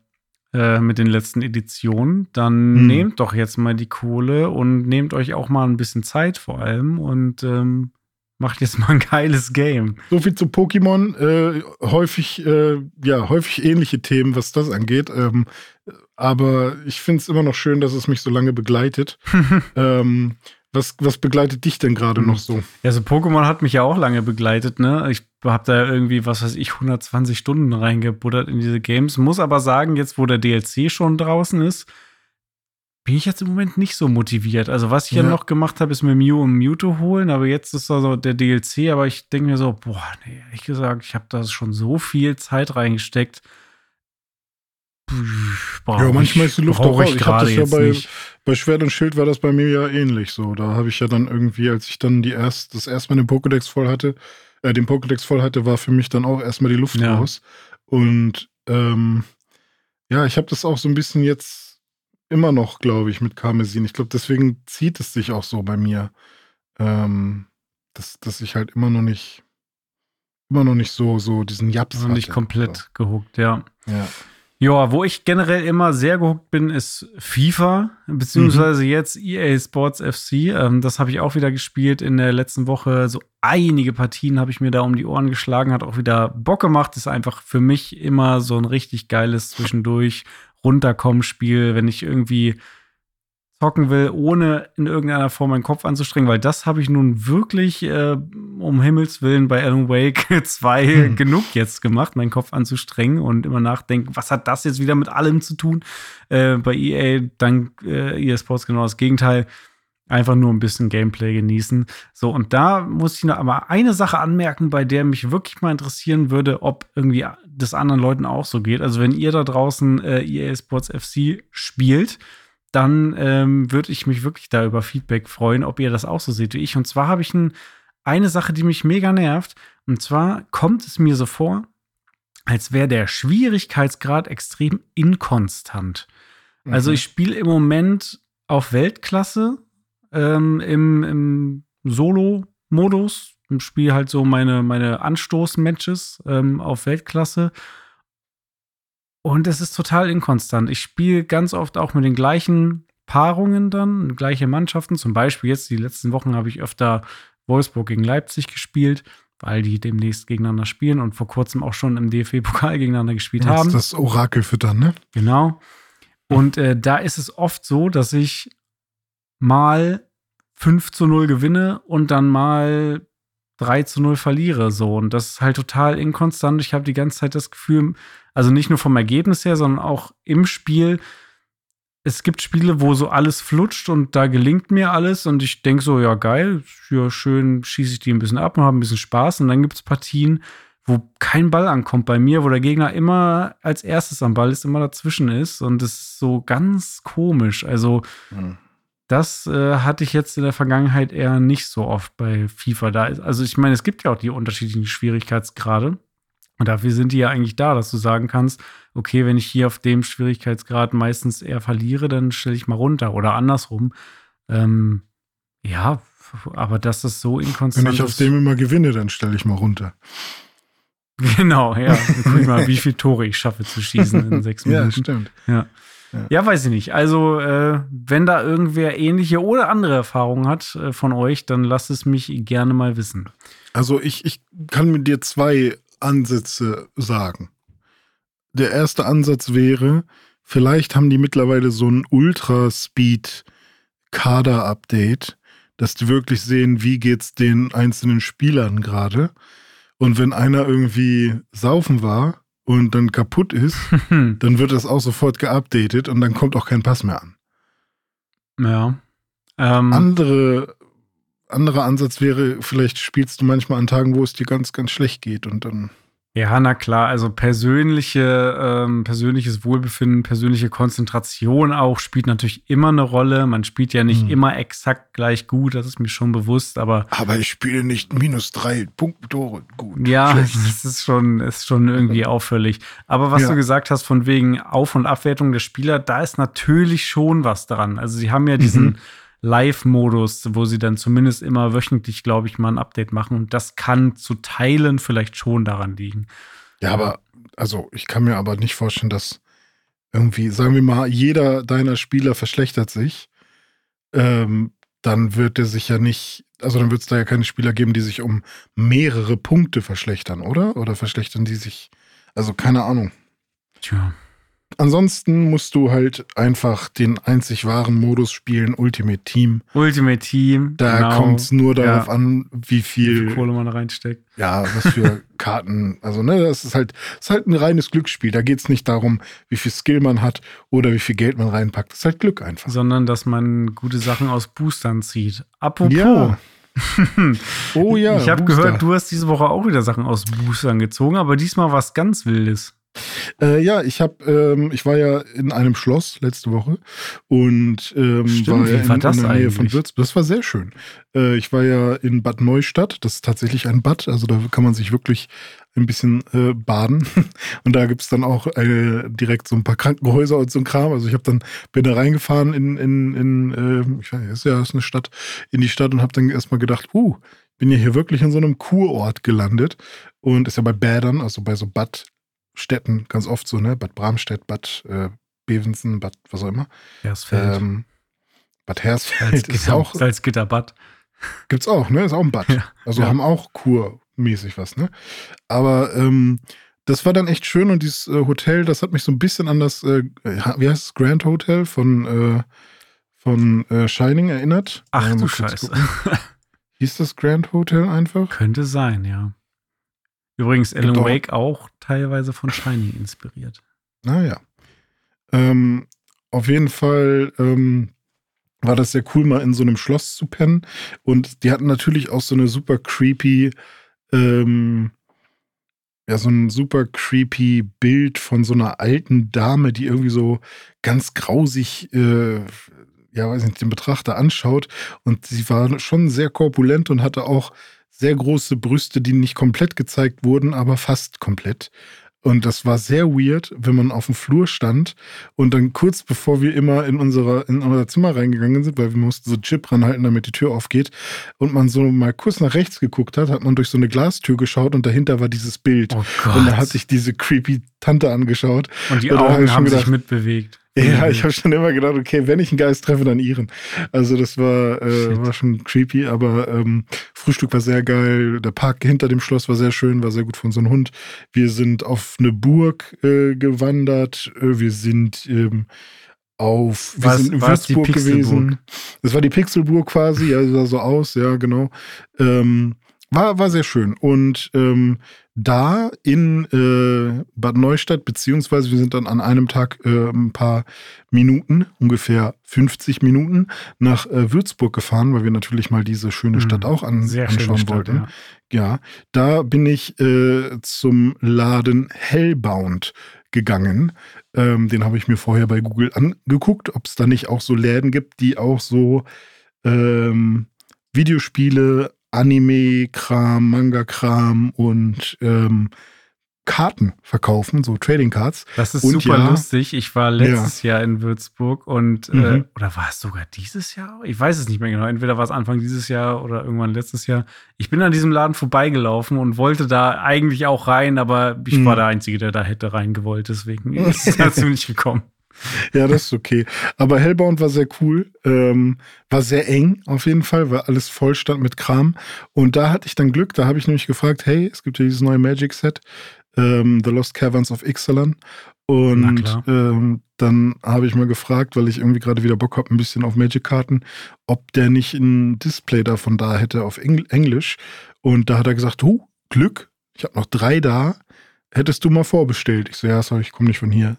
äh, mit den letzten Editionen. Dann hm. nehmt doch jetzt mal die Kohle und nehmt euch auch mal ein bisschen Zeit vor allem und ähm, macht jetzt mal ein geiles Game. So viel zu Pokémon. Äh, häufig, äh, ja, häufig ähnliche Themen, was das angeht. Ähm, aber ich finde es immer noch schön, dass es mich so lange begleitet. ähm, was, was begleitet dich denn gerade noch so? Ja, so Pokémon hat mich ja auch lange begleitet, ne? Ich habe da irgendwie, was weiß ich, 120 Stunden reingebuddert in diese Games. Muss aber sagen, jetzt wo der DLC schon draußen ist, bin ich jetzt im Moment nicht so motiviert. Also, was ich ja, ja noch gemacht habe, ist mir Mew und Mewtwo holen, aber jetzt ist also der DLC, aber ich denke mir so, boah, nee, ehrlich gesagt, ich habe da schon so viel Zeit reingesteckt ja, manchmal ist die Luft auch raus. Ich, ich habe das ja bei, bei Schwert und Schild war das bei mir ja ähnlich so. Da habe ich ja dann irgendwie, als ich dann die erst, das erstmal den Pokédex voll hatte, äh, den Pokédex voll hatte, war für mich dann auch erstmal die Luft ja. raus. Und ähm, ja, ich habe das auch so ein bisschen jetzt immer noch, glaube ich, mit Karmesin. Ich glaube, deswegen zieht es sich auch so bei mir, ähm, dass, dass ich halt immer noch nicht, immer noch nicht so, so diesen Japs also nicht komplett so. gehuckt, ja. Ja. Ja, wo ich generell immer sehr gehuckt bin, ist FIFA, beziehungsweise mhm. jetzt EA Sports FC. Ähm, das habe ich auch wieder gespielt in der letzten Woche. So einige Partien habe ich mir da um die Ohren geschlagen, hat auch wieder Bock gemacht. Ist einfach für mich immer so ein richtig geiles zwischendurch runterkommen Spiel, wenn ich irgendwie zocken will, ohne in irgendeiner Form meinen Kopf anzustrengen, weil das habe ich nun wirklich äh, um Himmels Willen bei Alan Wake 2 hm. genug jetzt gemacht, meinen Kopf anzustrengen und immer nachdenken, was hat das jetzt wieder mit allem zu tun? Äh, bei EA, dank äh, EA Sports genau das Gegenteil. Einfach nur ein bisschen Gameplay genießen. So, und da muss ich noch aber eine Sache anmerken, bei der mich wirklich mal interessieren würde, ob irgendwie das anderen Leuten auch so geht. Also, wenn ihr da draußen äh, EA Sports FC spielt, dann ähm, würde ich mich wirklich da über Feedback freuen, ob ihr das auch so seht wie ich. Und zwar habe ich ein, eine Sache, die mich mega nervt. Und zwar kommt es mir so vor, als wäre der Schwierigkeitsgrad extrem inkonstant. Also mhm. Also ich spiele im Moment auf Weltklasse ähm, im, im Solo-Modus. Spiele halt so meine, meine Anstoß-Matches ähm, auf Weltklasse. Und es ist total inkonstant. Ich spiele ganz oft auch mit den gleichen Paarungen dann, gleiche Mannschaften. Zum Beispiel jetzt die letzten Wochen habe ich öfter Wolfsburg gegen Leipzig gespielt, weil die demnächst gegeneinander spielen und vor kurzem auch schon im DFB-Pokal gegeneinander gespielt haben. Das Orakel füttern, ne? Genau. Und äh, da ist es oft so, dass ich mal 5 zu 0 gewinne und dann mal 3 zu 0 verliere. So. Und das ist halt total inkonstant. Ich habe die ganze Zeit das Gefühl, also nicht nur vom Ergebnis her, sondern auch im Spiel. Es gibt Spiele, wo so alles flutscht und da gelingt mir alles und ich denke so, ja geil, ja, schön schieße ich die ein bisschen ab und habe ein bisschen Spaß. Und dann gibt es Partien, wo kein Ball ankommt bei mir, wo der Gegner immer als erstes am Ball ist, immer dazwischen ist. Und das ist so ganz komisch. Also, mhm. das äh, hatte ich jetzt in der Vergangenheit eher nicht so oft bei FIFA. Da, also, ich meine, es gibt ja auch die unterschiedlichen Schwierigkeitsgrade. Und dafür sind die ja eigentlich da, dass du sagen kannst, okay, wenn ich hier auf dem Schwierigkeitsgrad meistens eher verliere, dann stelle ich mal runter oder andersrum. Ähm, ja, aber dass das so inkonstant Wenn ich auf dem immer gewinne, dann stelle ich mal runter. Genau, ja. Dann guck ich mal, wie viele Tore ich schaffe zu schießen in sechs Minuten. ja, stimmt. Ja. Ja. ja. weiß ich nicht. Also, äh, wenn da irgendwer ähnliche oder andere Erfahrungen hat äh, von euch, dann lasst es mich gerne mal wissen. Also, ich, ich kann mit dir zwei Ansätze sagen. Der erste Ansatz wäre, vielleicht haben die mittlerweile so ein Ultra-Speed-Kader-Update, dass die wirklich sehen, wie geht's den einzelnen Spielern gerade. Und wenn einer irgendwie saufen war und dann kaputt ist, dann wird das auch sofort geupdatet und dann kommt auch kein Pass mehr an. Ja. Ähm, Andere, anderer Ansatz wäre, vielleicht spielst du manchmal an Tagen, wo es dir ganz, ganz schlecht geht und dann. Ja, na klar, also persönliche, ähm, persönliches Wohlbefinden, persönliche Konzentration auch spielt natürlich immer eine Rolle. Man spielt ja nicht Mhm. immer exakt gleich gut, das ist mir schon bewusst, aber Aber ich spiele nicht minus drei Punkttore gut. ja, Schlecht. das ist schon, ist schon irgendwie auffällig. Aber was Ja. du gesagt hast von wegen Auf- und Abwertung der Spieler, da ist natürlich schon was dran. Also sie haben ja diesen Mhm. Live-Modus, wo sie dann zumindest immer wöchentlich, glaube ich, mal ein Update machen. Und das kann zu Teilen vielleicht schon daran liegen. Ja, aber, also ich kann mir aber nicht vorstellen, dass irgendwie, sagen wir mal, jeder deiner Spieler verschlechtert sich. Ähm, dann wird er sich ja nicht, also dann wird es da ja keine Spieler geben, die sich um mehrere Punkte verschlechtern, oder? Oder verschlechtern die sich, also keine Ahnung. Tja. Ansonsten musst du halt einfach den einzig wahren Modus spielen, Ultimate Team. Ultimate Team. Da genau, kommt es nur darauf Ja. an, wie wie viel, viel Kohle man reinsteckt. ja, was für Karten. Also, ne, das ist halt, das ist halt ein reines Glücksspiel. Da geht es nicht darum, wie viel Skill man hat oder wie viel Geld man reinpackt. Das ist halt Glück einfach. Sondern, dass man gute Sachen aus Boostern zieht. Apropos. Ja. Oh ja. ich habe gehört, du hast diese Woche auch wieder Sachen aus Boostern gezogen, aber diesmal was ganz Wildes. Äh, ja, ich habe, ähm, ich war ja in einem Schloss letzte Woche und ähm, Stimmt, war ja in, war in der Nähe von? Würzburg. Das war sehr schön. Äh, ich war ja in Bad Neustadt. Das ist tatsächlich ein Bad, also da kann man sich wirklich ein bisschen äh, baden. Und da gibt's dann auch äh, direkt so ein paar Krankenhäuser und so ein Kram. Also ich habe dann bin da reingefahren in, in, in äh, ich weiß ja ist eine Stadt, in die Stadt und habe dann erstmal gedacht, uh, bin ja hier wirklich in so einem Kurort gelandet und ist ja bei Bädern, also bei so Badstädten ganz oft so, ne? Bad Bramstedt, Bad äh, Bevensen, Bad was auch immer. Hersfeld. Ähm, Bad Hersfeld ist auch, Salzgitterbad. gibt's auch, ne? Ist auch ein Bad. Ja. Also Ja. haben auch kurmäßig was, ne? Aber ähm, das war dann echt schön und dieses äh, Hotel, das hat mich so ein bisschen an das, äh, wie heißt es, Grand Hotel von, äh, von äh, Shining erinnert. Ach du Scheiße. Hieß das Grand Hotel einfach? Könnte sein, ja. Übrigens, Alan Gibt auch- Wake auch teilweise von Shining inspiriert. Naja. Ähm, auf jeden Fall ähm, war das sehr cool, mal in so einem Schloss zu pennen. Und die hatten natürlich auch so eine super creepy, ähm, ja, so ein super creepy Bild von so einer alten Dame, die irgendwie so ganz grausig, äh, ja, weiß nicht, den Betrachter anschaut. Und sie war schon sehr korpulent und hatte auch sehr große Brüste, die nicht komplett gezeigt wurden, aber fast komplett. Und das war sehr weird, wenn man auf dem Flur stand und dann kurz bevor wir immer in, unserer, in unser Zimmer reingegangen sind, weil wir mussten so Chip ranhalten, damit die Tür aufgeht, und man so mal kurz nach rechts geguckt hat, hat man durch so eine Glastür geschaut und dahinter war dieses Bild. Oh. Und da hat sich diese creepy Tante angeschaut. Und die Und Augen haben sich gedacht- mitbewegt. Ja, ich habe schon immer gedacht, okay, wenn ich einen Geist treffe, dann ihren. Also das war, äh, war schon creepy, aber ähm, Frühstück war sehr geil. Der Park hinter dem Schloss war sehr schön, war sehr gut für unseren Hund. Wir sind auf eine Burg äh, gewandert. Äh, wir sind ähm, auf, wir sind in Würzburg gewesen. Das war die Pixelburg quasi, ja, sah so aus, ja, genau. Ähm, war, war sehr schön. Und ähm, da in äh, Bad Neustadt, beziehungsweise wir sind dann an einem Tag äh, ein paar Minuten, ungefähr 50 Minuten, nach äh, Würzburg gefahren, weil wir natürlich mal diese schöne Stadt Mhm. auch an, Sehr anschauen Stadt, wollten. ja. Ja, da bin ich äh, zum Laden Hellbound gegangen. Ähm, den habe ich mir vorher bei Google angeguckt, ob es da nicht auch so Läden gibt, die auch so ähm, Videospiele, Anime-Kram, Manga-Kram und ähm, Karten verkaufen, so Trading Cards. Das ist Und super ja- lustig. Ich war letztes Jahr in Würzburg und, äh, Mhm. oder war es sogar dieses Jahr? Ich weiß es nicht mehr genau. Entweder war es Anfang dieses Jahr oder irgendwann letztes Jahr. Ich bin an diesem Laden vorbeigelaufen und wollte da eigentlich auch rein, aber ich Mhm. war der Einzige, der da hätte reingewollt. Deswegen ist es dazu nicht gekommen. Ja, das ist okay. Aber Hellbound war sehr cool. Ähm, war sehr eng auf jeden Fall, weil alles voll stand mit Kram. Und da hatte ich dann Glück. Da habe ich nämlich gefragt, hey, es gibt ja dieses neue Magic-Set, ähm, The Lost Caverns of Ixalan. Und ähm, dann habe ich mal gefragt, weil ich irgendwie gerade wieder Bock habe, ein bisschen auf Magic-Karten, ob der nicht ein Display davon da hätte auf Engl Englisch. Und da hat er gesagt, huh, Glück, ich habe noch drei da. Hättest du mal vorbestellt? Ich so, ja, sorry, ich komme nicht von hier.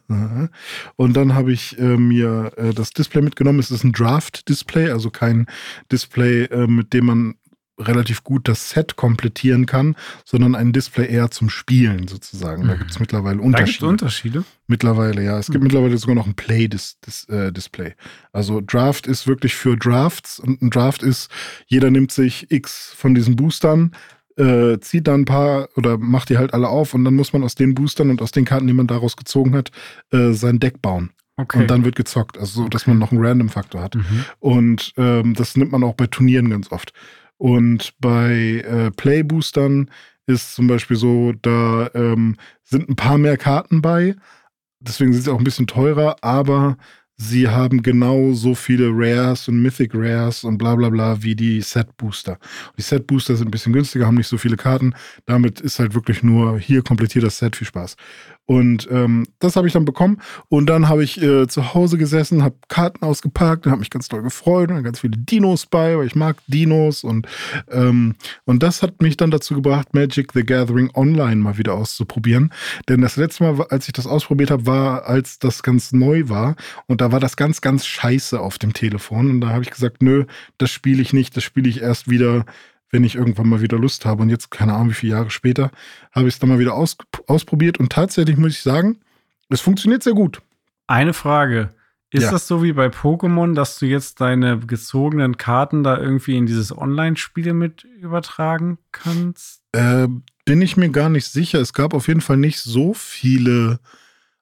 Und dann habe ich äh, mir äh, das Display mitgenommen. Es ist ein Draft-Display, also kein Display, äh, mit dem man relativ gut das Set komplettieren kann, sondern ein Display eher zum Spielen sozusagen. Da mhm. gibt es mittlerweile Unterschiede. Da gibt Unterschiede? Mittlerweile, ja. Es gibt mhm. mittlerweile sogar noch ein Play-Display. Äh, also Draft ist wirklich für Drafts und ein Draft ist, jeder nimmt sich X von diesen Boostern, äh, zieht dann ein paar oder macht die halt alle auf und dann muss man aus den Boostern und aus den Karten, die man daraus gezogen hat, äh, sein Deck bauen. Okay. Und dann wird gezockt, also so, okay. dass man noch einen Random-Faktor hat. Mhm. Und ähm, das nimmt man auch bei Turnieren ganz oft. Und bei äh, Play-Boostern ist zum Beispiel so, da ähm, sind ein paar mehr Karten bei. Deswegen sind sie auch ein bisschen teurer, aber sie haben genau so viele Rares und Mythic Rares und bla bla bla wie die Set Booster. Die Set Booster sind ein bisschen günstiger, haben nicht so viele Karten. Damit ist halt wirklich nur hier komplettiert das Set. Viel Spaß. Und ähm, das habe ich dann bekommen. Und dann habe ich äh, zu Hause gesessen, habe Karten ausgepackt und habe mich ganz doll gefreut und ganz viele Dinos bei, weil ich mag Dinos. Und, ähm, und das hat mich dann dazu gebracht, Magic the Gathering online mal wieder auszuprobieren. Denn das letzte Mal, als ich das ausprobiert habe, war, als das ganz neu war. Und da war das ganz, ganz scheiße auf dem Telefon. Und da habe ich gesagt, nö, das spiele ich nicht, das spiele ich erst wieder wenn ich irgendwann mal wieder Lust habe. Und jetzt, keine Ahnung, wie viele Jahre später, habe ich es dann mal wieder aus, ausprobiert. Und tatsächlich muss ich sagen, es funktioniert sehr gut. Eine Frage. Ist ja. das so wie bei Pokémon, dass du jetzt deine gezogenen Karten da irgendwie in dieses Online-Spiel mit übertragen kannst? Äh, bin ich mir gar nicht sicher. Es gab auf jeden Fall nicht so viele.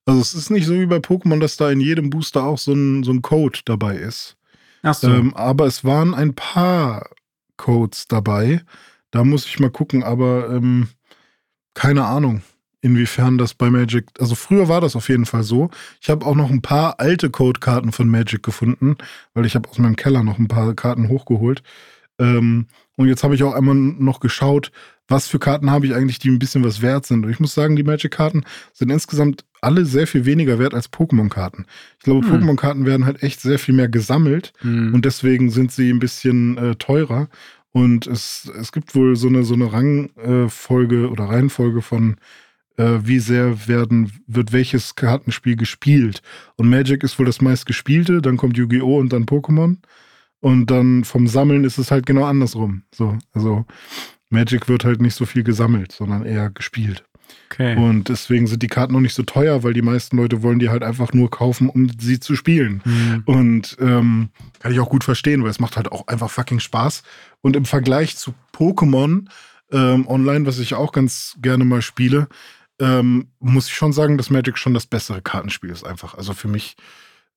Also es ist nicht so wie bei Pokémon, dass da in jedem Booster auch so ein, so ein Code dabei ist. Ach so. Ähm, aber es waren ein paar Codes dabei. Da muss ich mal gucken, aber ähm, keine Ahnung, inwiefern das bei Magic. Also früher war das auf jeden Fall so. Ich habe auch noch ein paar alte Codekarten von Magic gefunden, weil ich habe aus meinem Keller noch ein paar Karten hochgeholt. Ähm, und jetzt habe ich auch einmal noch geschaut, was für Karten habe ich eigentlich, die ein bisschen was wert sind. Und ich muss sagen, die Magic-Karten sind insgesamt alle sehr viel weniger wert als Pokémon-Karten. Ich glaube, hm. Pokémon-Karten werden halt echt sehr viel mehr gesammelt hm. und deswegen sind sie ein bisschen äh, teurer. Und es, es gibt wohl so eine, so eine Rangfolge äh, oder Reihenfolge von, äh, wie sehr werden, wird welches Kartenspiel gespielt. Und Magic ist wohl das meistgespielte, dann kommt Yu-Gi-Oh! und dann Pokémon. Und dann vom Sammeln ist es halt genau andersrum. So, also Magic wird halt nicht so viel gesammelt, sondern eher gespielt. Okay. Und deswegen sind die Karten noch nicht so teuer, weil die meisten Leute wollen die halt einfach nur kaufen, um sie zu spielen. Mhm. Und ähm, kann ich auch gut verstehen, weil es macht halt auch einfach fucking Spaß. Und im Vergleich zu Pokémon ähm, online, was ich auch ganz gerne mal spiele, ähm, muss ich schon sagen, dass Magic schon das bessere Kartenspiel ist einfach. Also für mich,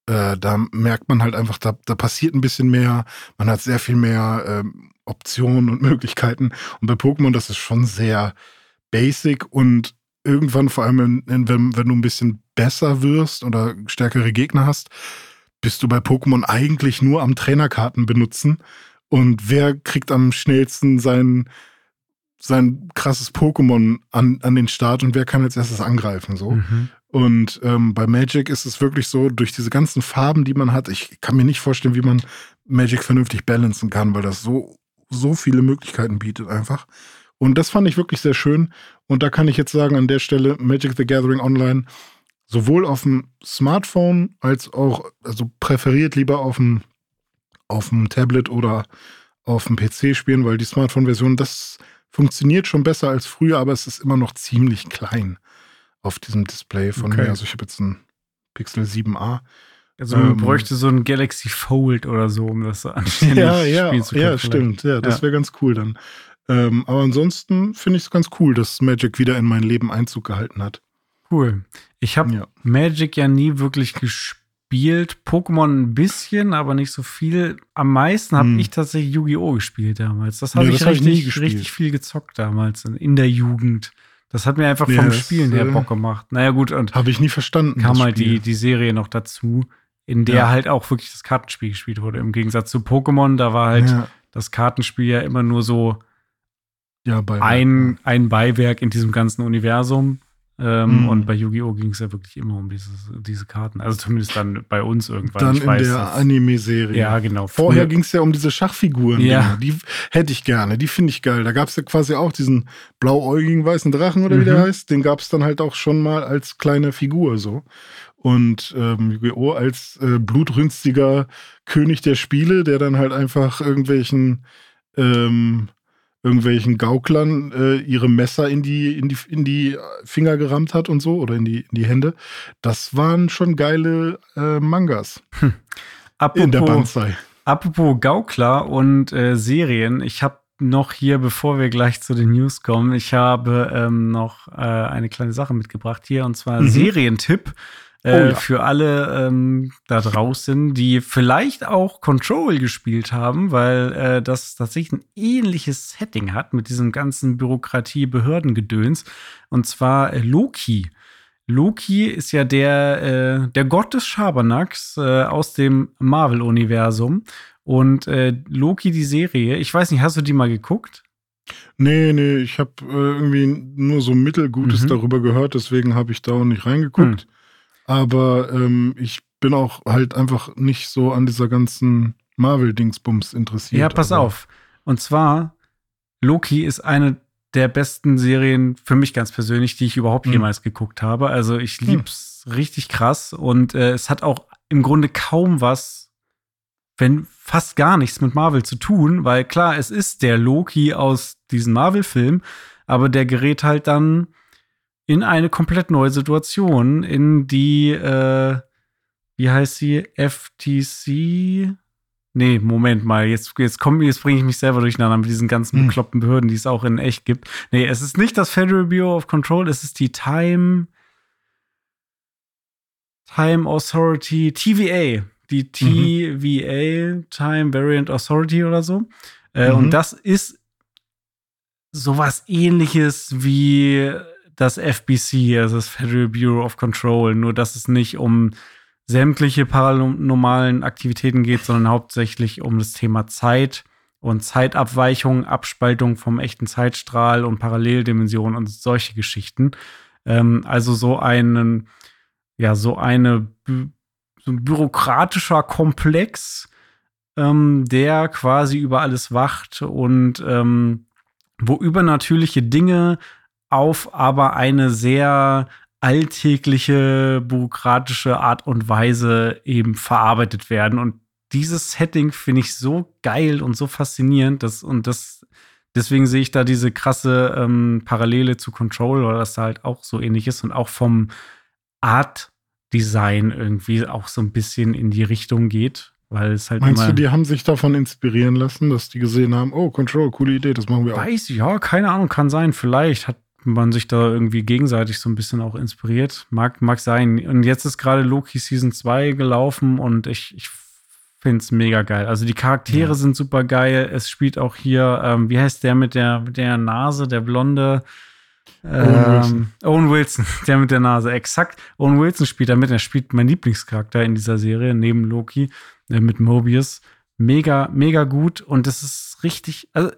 äh, da merkt man halt einfach, da, da passiert ein bisschen mehr. Man hat sehr viel mehr ähm, Optionen und Möglichkeiten. Und bei Pokémon, das ist schon sehr basic und irgendwann, vor allem, wenn, wenn du ein bisschen besser wirst oder stärkere Gegner hast, bist du bei Pokémon eigentlich nur am Trainerkarten benutzen. Und wer kriegt am schnellsten sein, sein krasses Pokémon an, an den Start und wer kann als erstes angreifen? So. Mhm. Und ähm, bei Magic ist es wirklich so, durch diese ganzen Farben, die man hat, ich kann mir nicht vorstellen, wie man Magic vernünftig balancen kann, weil das so, so viele Möglichkeiten bietet einfach. Und das fand ich wirklich sehr schön. Und da kann ich jetzt sagen, an der Stelle Magic the Gathering Online sowohl auf dem Smartphone als auch, also präferiert lieber auf dem, auf dem Tablet oder auf dem PC spielen, weil die Smartphone-Version, das funktioniert schon besser als früher, aber es ist immer noch ziemlich klein auf diesem Display von okay. mir. Also ich habe jetzt ein Pixel 7a. Also man ähm, bräuchte so ein Galaxy Fold oder so, um das anständig ja, ja, spielen zu können. Ja, stimmt. Ja, das ja. wäre ganz cool dann. Ähm, aber ansonsten finde ich es ganz cool, dass Magic wieder in mein Leben Einzug gehalten hat. Cool. Ich habe ja. Magic ja nie wirklich gespielt. Pokémon ein bisschen, aber nicht so viel. Am meisten habe hm. ich tatsächlich Yu-Gi-Oh! gespielt damals. Das habe ja, ich, richtig, hab ich richtig viel gezockt damals in der Jugend. Das hat mir einfach Ja, vom das, Spielen her Bock gemacht. Naja, gut, und Habe ich nie verstanden. kam halt die, die Serie noch dazu, in der Ja. halt auch wirklich das Kartenspiel gespielt wurde. Im Gegensatz zu Pokémon, da war halt ja, das Kartenspiel ja immer nur so ja, ein, ein Beiwerk in diesem ganzen Universum. Ähm, Mhm. Und bei Yu-Gi-Oh! ging es ja wirklich immer um dieses, diese Karten. Also zumindest dann bei uns irgendwann. Dann ich in weiß, der Anime-Serie. Ja, genau. Vorher ging es ja um diese Schachfiguren. Ja. Die hätte ich gerne. Die finde ich geil. Da gab es ja quasi auch diesen blauäugigen weißen Drachen oder wie der Mhm. heißt. Den gab es dann halt auch schon mal als kleine Figur so. Und ähm, Yu-Gi-Oh! als äh, blutrünstiger König der Spiele, der dann halt einfach irgendwelchen ähm, irgendwelchen Gauklern äh, ihre Messer in die, in, die, in die Finger gerammt hat und so oder in die, in die Hände. Das waren schon geile äh, Mangas in der apropos, Banzai. apropos Gaukler und äh, Serien, ich habe noch hier, bevor wir gleich zu den News kommen, ich habe ähm, noch äh, eine kleine Sache mitgebracht hier und zwar Mhm. Serientipp. Äh, Oh ja. Für alle ähm, da draußen, die vielleicht auch Control gespielt haben, weil äh, das tatsächlich ein ähnliches Setting hat mit diesem ganzen Bürokratie-Behördengedöns. Und zwar äh, Loki. Loki ist ja der, äh, der Gott des Schabernacks äh, aus dem Marvel-Universum. Und äh, Loki, die Serie, ich weiß nicht, hast du die mal geguckt? Nee, nee, ich habe äh, irgendwie nur so Mittelgutes Mhm. darüber gehört, deswegen habe ich da auch nicht reingeguckt. Aber ähm, ich bin auch halt einfach nicht so an dieser ganzen Marvel-Dingsbums interessiert. Ja, pass aber- auf. Und zwar, Loki ist eine der besten Serien für mich ganz persönlich, die ich überhaupt Hm. jemals geguckt habe. Also ich Hm. lieb's richtig krass und äh, es hat auch im Grunde kaum was, wenn fast gar nichts mit Marvel zu tun, weil klar, es ist der Loki aus diesem Marvel-Film, aber der gerät halt dann in eine komplett neue Situation, in die, äh, wie heißt sie, FTC? Nee, Moment mal, jetzt, jetzt, komm, jetzt bringe ich mich selber durcheinander mit diesen ganzen Hm. bekloppten Behörden, die es auch in echt gibt. Nee, es ist nicht das Federal Bureau of Control, es ist die Time, Time Authority, TVA. Die TVA, Time Variant Authority oder so. Äh, Mhm. Und das ist sowas ähnliches wie das FBC, also das Federal Bureau of Control, nur dass es nicht um sämtliche paranormalen Aktivitäten geht, sondern hauptsächlich um das Thema Zeit und Zeitabweichung, Abspaltung vom echten Zeitstrahl und Paralleldimensionen und solche Geschichten. Ähm, also so einen, ja, so eine so ein bürokratischer Komplex, ähm, der quasi über alles wacht und ähm, wo übernatürliche Dinge auf aber eine sehr alltägliche, bürokratische Art und Weise eben verarbeitet werden. Und dieses Setting finde ich so geil und so faszinierend, dass, und das, deswegen sehe ich da diese krasse ähm, Parallele zu Control, oder dass da halt auch so ähnlich ist und auch vom Art-Design irgendwie auch so ein bisschen in die Richtung geht, weil es halt Meinst du, die haben sich davon inspirieren lassen, dass die gesehen haben, oh, Control, coole Idee, das machen wir auch. Weiß ich, ja, keine Ahnung, kann sein. Vielleicht hat man sich da irgendwie gegenseitig so ein bisschen auch inspiriert. Mag, mag sein. Und jetzt ist gerade Loki Season 2 gelaufen und ich, ich finde es mega geil. Also die Charaktere Ja. sind super geil. Es spielt auch hier, ähm, wie heißt der mit der, mit der Nase, der blonde? Owen Wilson. Ähm, Owen Wilson, der mit der Nase, exakt. Owen Wilson spielt damit. Er spielt mein Lieblingscharakter in dieser Serie, neben Loki, äh, mit Mobius. Mega, mega gut. Und es ist richtig, also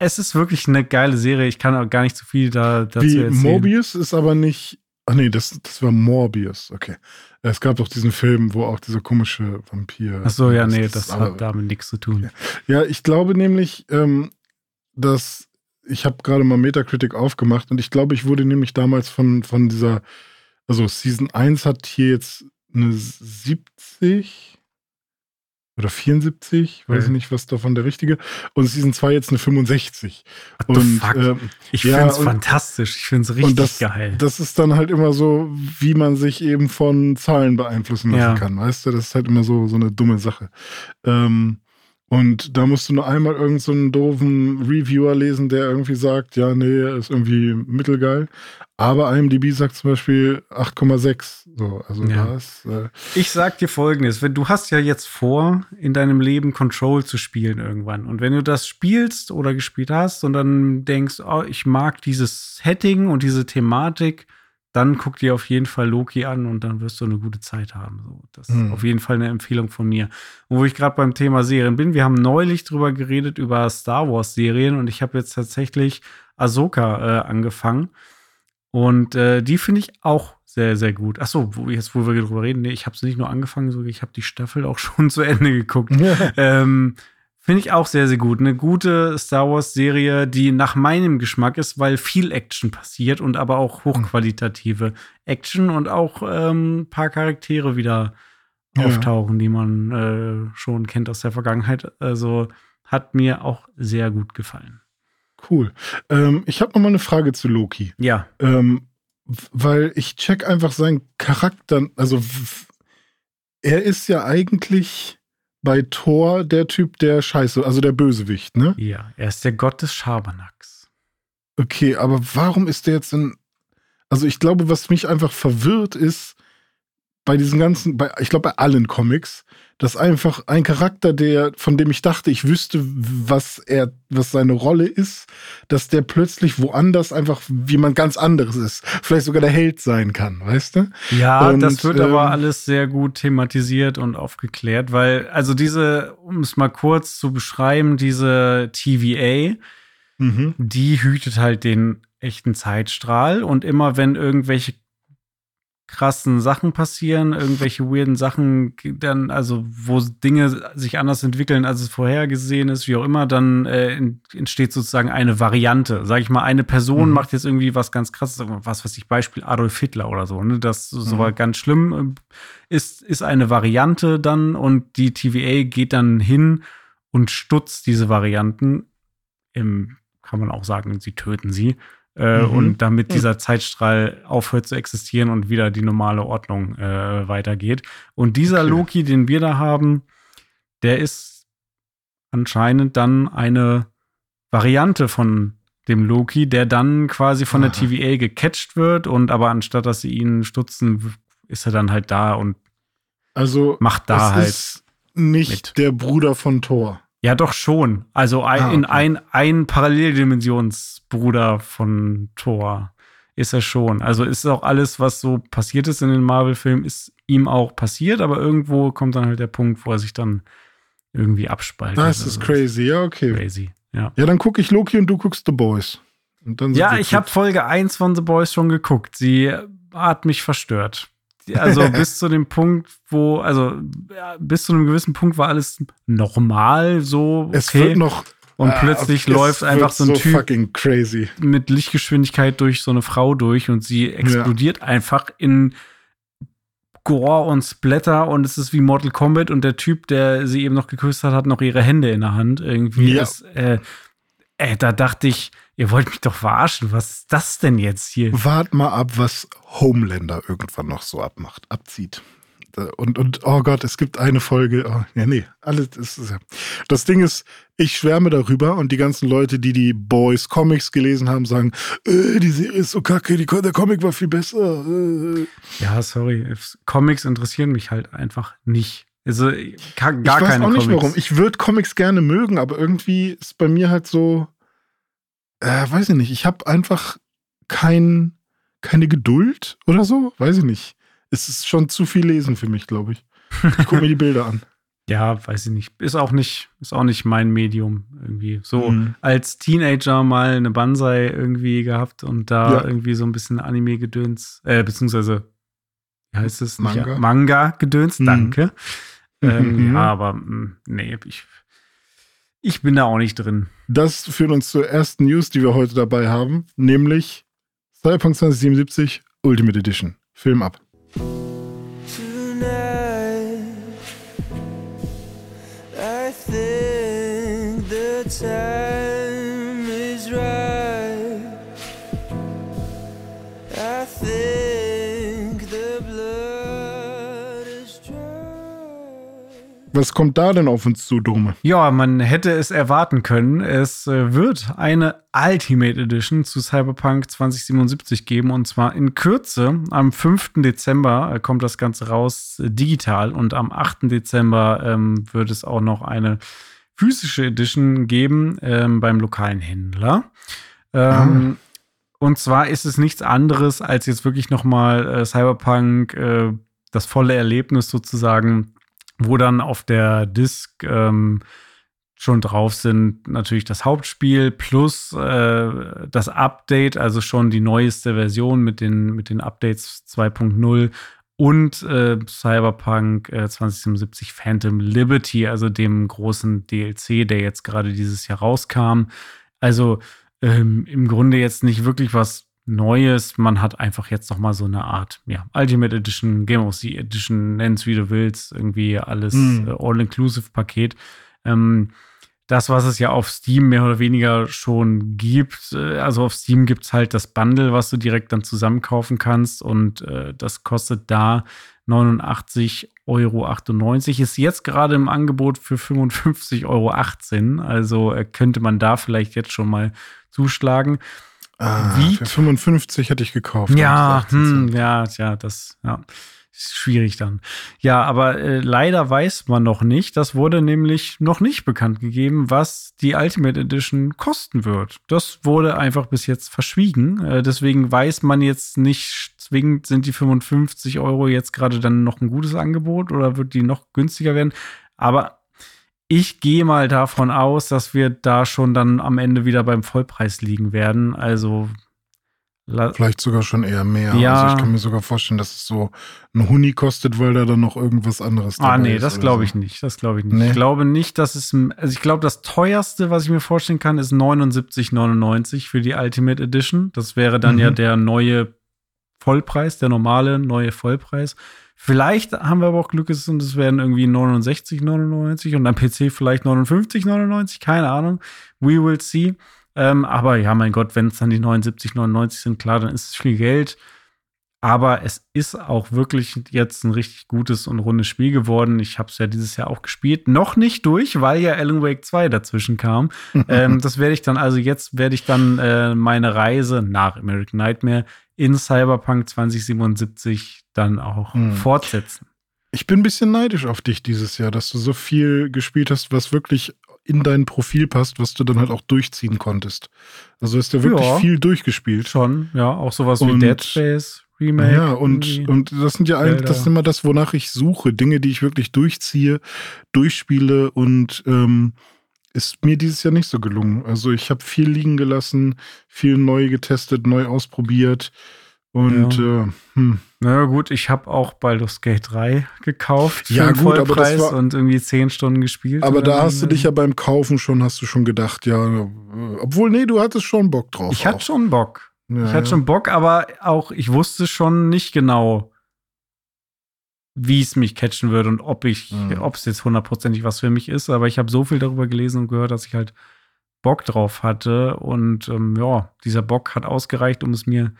es ist wirklich eine geile Serie. Ich kann auch gar nicht zu viel da, dazu Wie erzählen. Mobius ist aber nicht. Ach nee, das, das war Morbius, okay. Es gab doch diesen Film, wo auch dieser komische Vampir. Ach so, ja, nee, das aber- hat damit nichts zu tun. Ja, ich glaube nämlich, ähm, dass ich habe gerade mal Metacritic aufgemacht und ich glaube, ich wurde nämlich damals von, von dieser, also Season 1 hat hier jetzt eine 70 oder 74, weiß ich nicht, was davon der richtige, und Season 2 jetzt eine 65. What the und ähm, Ich ja, finde es fantastisch. Ich finde es richtig das, geil. das ist dann halt immer so, wie man sich eben von Zahlen beeinflussen lassen Ja. kann, weißt du? Das ist halt immer so, so eine dumme Sache. Ähm, Und da musst du nur einmal irgendeinen so doofen Reviewer lesen, der irgendwie sagt, ja, nee, ist irgendwie mittelgeil. Aber IMDb sagt zum Beispiel 8,6. So, also Ja. da ist, äh, Ich sag dir folgendes: wenn, Du hast ja jetzt vor, in deinem Leben Control zu spielen irgendwann. Und wenn du das spielst oder gespielt hast und dann denkst, oh, ich mag dieses Setting und diese Thematik, dann guck dir auf jeden Fall Loki an und dann wirst du eine gute Zeit haben. So, das ist Hm. auf jeden Fall eine Empfehlung von mir. Und wo ich gerade beim Thema Serien bin, wir haben neulich drüber geredet über Star Wars Serien und ich habe jetzt tatsächlich Ahsoka äh, angefangen. Und äh, die finde ich auch sehr, sehr gut. Ach so, wo, jetzt, wo wir drüber reden, nee, ich habe es nicht nur angefangen, so, ich habe die Staffel auch schon zu Ende geguckt. ähm, finde ich auch sehr, sehr gut. Eine gute Star Wars-Serie, die nach meinem Geschmack ist, weil viel Action passiert und aber auch hochqualitative Action und auch ähm, ein paar Charaktere wieder Ja. auftauchen, die man äh, schon kennt aus der Vergangenheit. Also hat mir auch sehr gut gefallen. cool. Ähm, ich habe noch mal eine Frage zu Loki. Ja, Ähm, weil ich check einfach seinen Charakter. Also er ist ja eigentlich bei Thor der Typ, der Scheiße, also der Bösewicht, ne? ja, er ist der Gott des Schabernacks. Okay, aber warum ist der jetzt in. Also ich glaube, was mich einfach verwirrt ist, bei diesen ganzen, bei, ich glaube bei allen Comics, dass einfach ein Charakter, der, von dem ich dachte, ich wüsste, was er, was seine Rolle ist, dass der plötzlich woanders einfach wie man ganz anderes ist. Vielleicht sogar der Held sein kann, weißt du? Ja, Und, das wird ähm, aber alles sehr gut thematisiert und aufgeklärt, weil, also diese, um es mal kurz zu beschreiben, diese TVA, Mhm. die hütet halt den echten Zeitstrahl und immer wenn irgendwelche krassen Sachen passieren, irgendwelche weirden Sachen, dann, also wo Dinge sich anders entwickeln, als es vorhergesehen ist, wie auch immer, dann äh, en- entsteht sozusagen eine Variante. Sag ich mal, eine Person Mhm. macht jetzt irgendwie was ganz krasses, was weiß ich, Beispiel Adolf Hitler oder so, ne? Das so Mhm. war ganz schlimm äh, ist, ist eine Variante dann und die TVA geht dann hin und stutzt diese Varianten im, kann man auch sagen, sie töten sie. Äh, Mhm. Und damit dieser Zeitstrahl aufhört zu existieren und wieder die normale Ordnung äh, weitergeht. Und dieser Okay. Loki, den wir da haben, der ist anscheinend dann eine Variante von dem Loki, der dann quasi von der Aha. TVA gecatcht wird und aber anstatt dass sie ihn stutzen, ist er dann halt da und Also macht da halt. ist nicht mit. der Bruder von Thor. Ja, doch schon. Also ein, Ah, in okay. ein, ein Paralleldimensionsbruder von Thor ist er schon. Also ist auch alles, was so passiert ist in den Marvel-Filmen, ist ihm auch passiert, aber irgendwo kommt dann halt der Punkt, wo er sich dann irgendwie abspaltet. Das Also ist crazy, ja, okay. Crazy, ja. Ja, dann gucke ich Loki und du guckst The Boys. Und dann sind Ja, ich habe Folge 1 von The Boys schon geguckt. Sie hat mich verstört. Also bis zu dem Punkt, wo, also ja, bis zu einem gewissen Punkt war alles normal so. Okay. Es wird noch. Und Ah, plötzlich läuft einfach so ein Typ fucking crazy. mit Lichtgeschwindigkeit durch so eine Frau durch und sie explodiert einfach in Gore und Splatter und es ist wie Mortal Kombat und der Typ, der sie eben noch geküsst hat, hat noch ihre Hände in der Hand. Irgendwie Ja. ist, äh, äh, da dachte ich, ihr wollt mich doch verarschen. Was ist das denn jetzt hier? Wart mal ab, was Homelander irgendwann noch so abmacht, abzieht. Und, und oh Gott, es gibt eine Folge. Oh, ja, nee, alles ist ja. Das Ding ist, ich schwärme darüber und die ganzen Leute, die die Boys Comics gelesen haben, sagen, äh, die Serie ist so kacke, die, der Comic war viel besser. Äh. Ja, sorry. Comics interessieren mich halt einfach nicht. Also gar, Ich gar weiß keine auch nicht Comics. warum. Ich würde Comics gerne mögen, aber irgendwie ist bei mir halt so, äh, weiß ich nicht, ich habe einfach kein, keine Geduld oder so, weiß ich nicht. Es ist schon zu viel lesen für mich, glaube ich. Ich gucke mir die Bilder an. Ja, weiß ich nicht. Ist auch nicht, ist auch nicht mein Medium irgendwie. So Mhm. als Teenager mal eine Banzai irgendwie gehabt und da Ja. irgendwie so ein bisschen Anime-Gedöns, äh, beziehungsweise, wie heißt es? Manga. Manga-Gedöns, Mhm. Ähm, Mhm. ja, aber mh, nee, ich, ich bin da auch nicht drin. Das führt uns zur ersten News, die wir heute dabei haben, nämlich Cyberpunk 2077 Ultimate Edition. Film ab. Was kommt da denn auf uns zu, Dome? Ja, man hätte es erwarten können. Es äh, wird eine Ultimate Edition zu Cyberpunk 2077 geben und zwar in Kürze. Am 5. Dezember äh, kommt das Ganze raus äh, digital und am 8. Dezember ähm, wird es auch noch eine physische Edition geben ähm, beim lokalen Händler. Ähm, Und zwar ist es nichts anderes als jetzt wirklich nochmal äh, Cyberpunk, äh, das volle Erlebnis sozusagen, wo dann auf der Disc ähm, schon drauf sind natürlich das Hauptspiel plus äh, das Update, also schon die neueste Version mit den, mit den Updates 2.0 und äh, Cyberpunk äh, 2077 Phantom Liberty, also dem großen DLC, der jetzt gerade dieses Jahr rauskam. Also ähm, im Grunde jetzt nicht wirklich was Neues. Man hat einfach jetzt noch mal so eine Art ja, Ultimate Edition, Game of the Edition, nenn's wie du willst, irgendwie alles Hm. äh, All-Inclusive-Paket. Ähm, das, was es ja auf Steam mehr oder weniger schon gibt, äh, also auf Steam gibt es halt das Bundle, was du direkt dann zusammenkaufen kannst und äh, das kostet da 89,98 Euro. Ist jetzt gerade im Angebot für 55,18 Euro. Also äh, könnte man da vielleicht jetzt schon mal zuschlagen. Ah, Wie- Für 55 hätte ich gekauft. Ja, 18 hm, ja, tja, das ja, ist schwierig dann. Ja, aber äh, leider weiß man noch nicht. Das wurde nämlich noch nicht bekannt gegeben, was die Ultimate Edition kosten wird. Das wurde einfach bis jetzt verschwiegen. Äh, deswegen weiß man jetzt nicht zwingend, sind die 55 Euro jetzt gerade dann noch ein gutes Angebot oder wird die noch günstiger werden. Aber ich gehe mal davon aus, dass wir da schon dann am Ende wieder beim Vollpreis liegen werden. Also Vielleicht sogar schon eher mehr. Ja. Also ich kann mir sogar vorstellen, dass es so ein Huni kostet, weil da dann noch irgendwas anderes dabei Ah, nee, das glaube so. ich nicht. Das glaube ich nicht. Nee. Ich glaube nicht, dass es. Also, ich glaube, das teuerste, was ich mir vorstellen kann, ist 79,99 für die Ultimate Edition. Das wäre dann Mhm. ja der neue Vollpreis, der normale neue Vollpreis. Vielleicht haben wir aber auch Glück und es werden irgendwie 69,99 und am PC vielleicht 59,99. Keine Ahnung. We will see. Ähm, aber ja, mein Gott, wenn es dann die 79,99 sind, klar, dann ist es viel Geld. Aber es ist auch wirklich jetzt ein richtig gutes und rundes Spiel geworden. Ich habe es ja dieses Jahr auch gespielt. Noch nicht durch, weil ja Alan Wake 2 dazwischen kam. ähm, das werde ich dann, also jetzt werde ich dann äh, meine Reise nach American Nightmare in Cyberpunk 2077 dann auch Hm. fortsetzen. Ich bin ein bisschen neidisch auf dich dieses Jahr, dass du so viel gespielt hast, was wirklich in dein Profil passt, was du dann halt auch durchziehen konntest. Also hast du wirklich Ja. viel durchgespielt. Schon, ja, auch sowas wie Und- Dead Space Remake. Ja, und, und das sind ja eigentlich, das ist immer das, wonach ich suche. Dinge, die ich wirklich durchziehe, durchspiele und ähm, ist mir dieses Jahr nicht so gelungen. Also ich habe viel liegen gelassen, viel neu getestet, neu ausprobiert und äh, hm, Na ja, gut, ich habe auch Baldur's Gate 3 gekauft für Ja, den gut, aber das Vollpreis war- und irgendwie 10 Stunden gespielt. aber da hast du dich äh, ja beim Kaufen schon, hast du schon gedacht, ja, äh, obwohl, nee, du hattest schon Bock drauf. Ich hatte auch. schon Bock. Ja, ich hatte schon Bock, aber auch ich wusste schon nicht genau, wie es mich catchen würde und ob ich, Mhm. ob es jetzt hundertprozentig was für mich ist. Aber ich habe so viel darüber gelesen und gehört, dass ich halt Bock drauf hatte. Und ähm, ja, dieser Bock hat ausgereicht, um es mir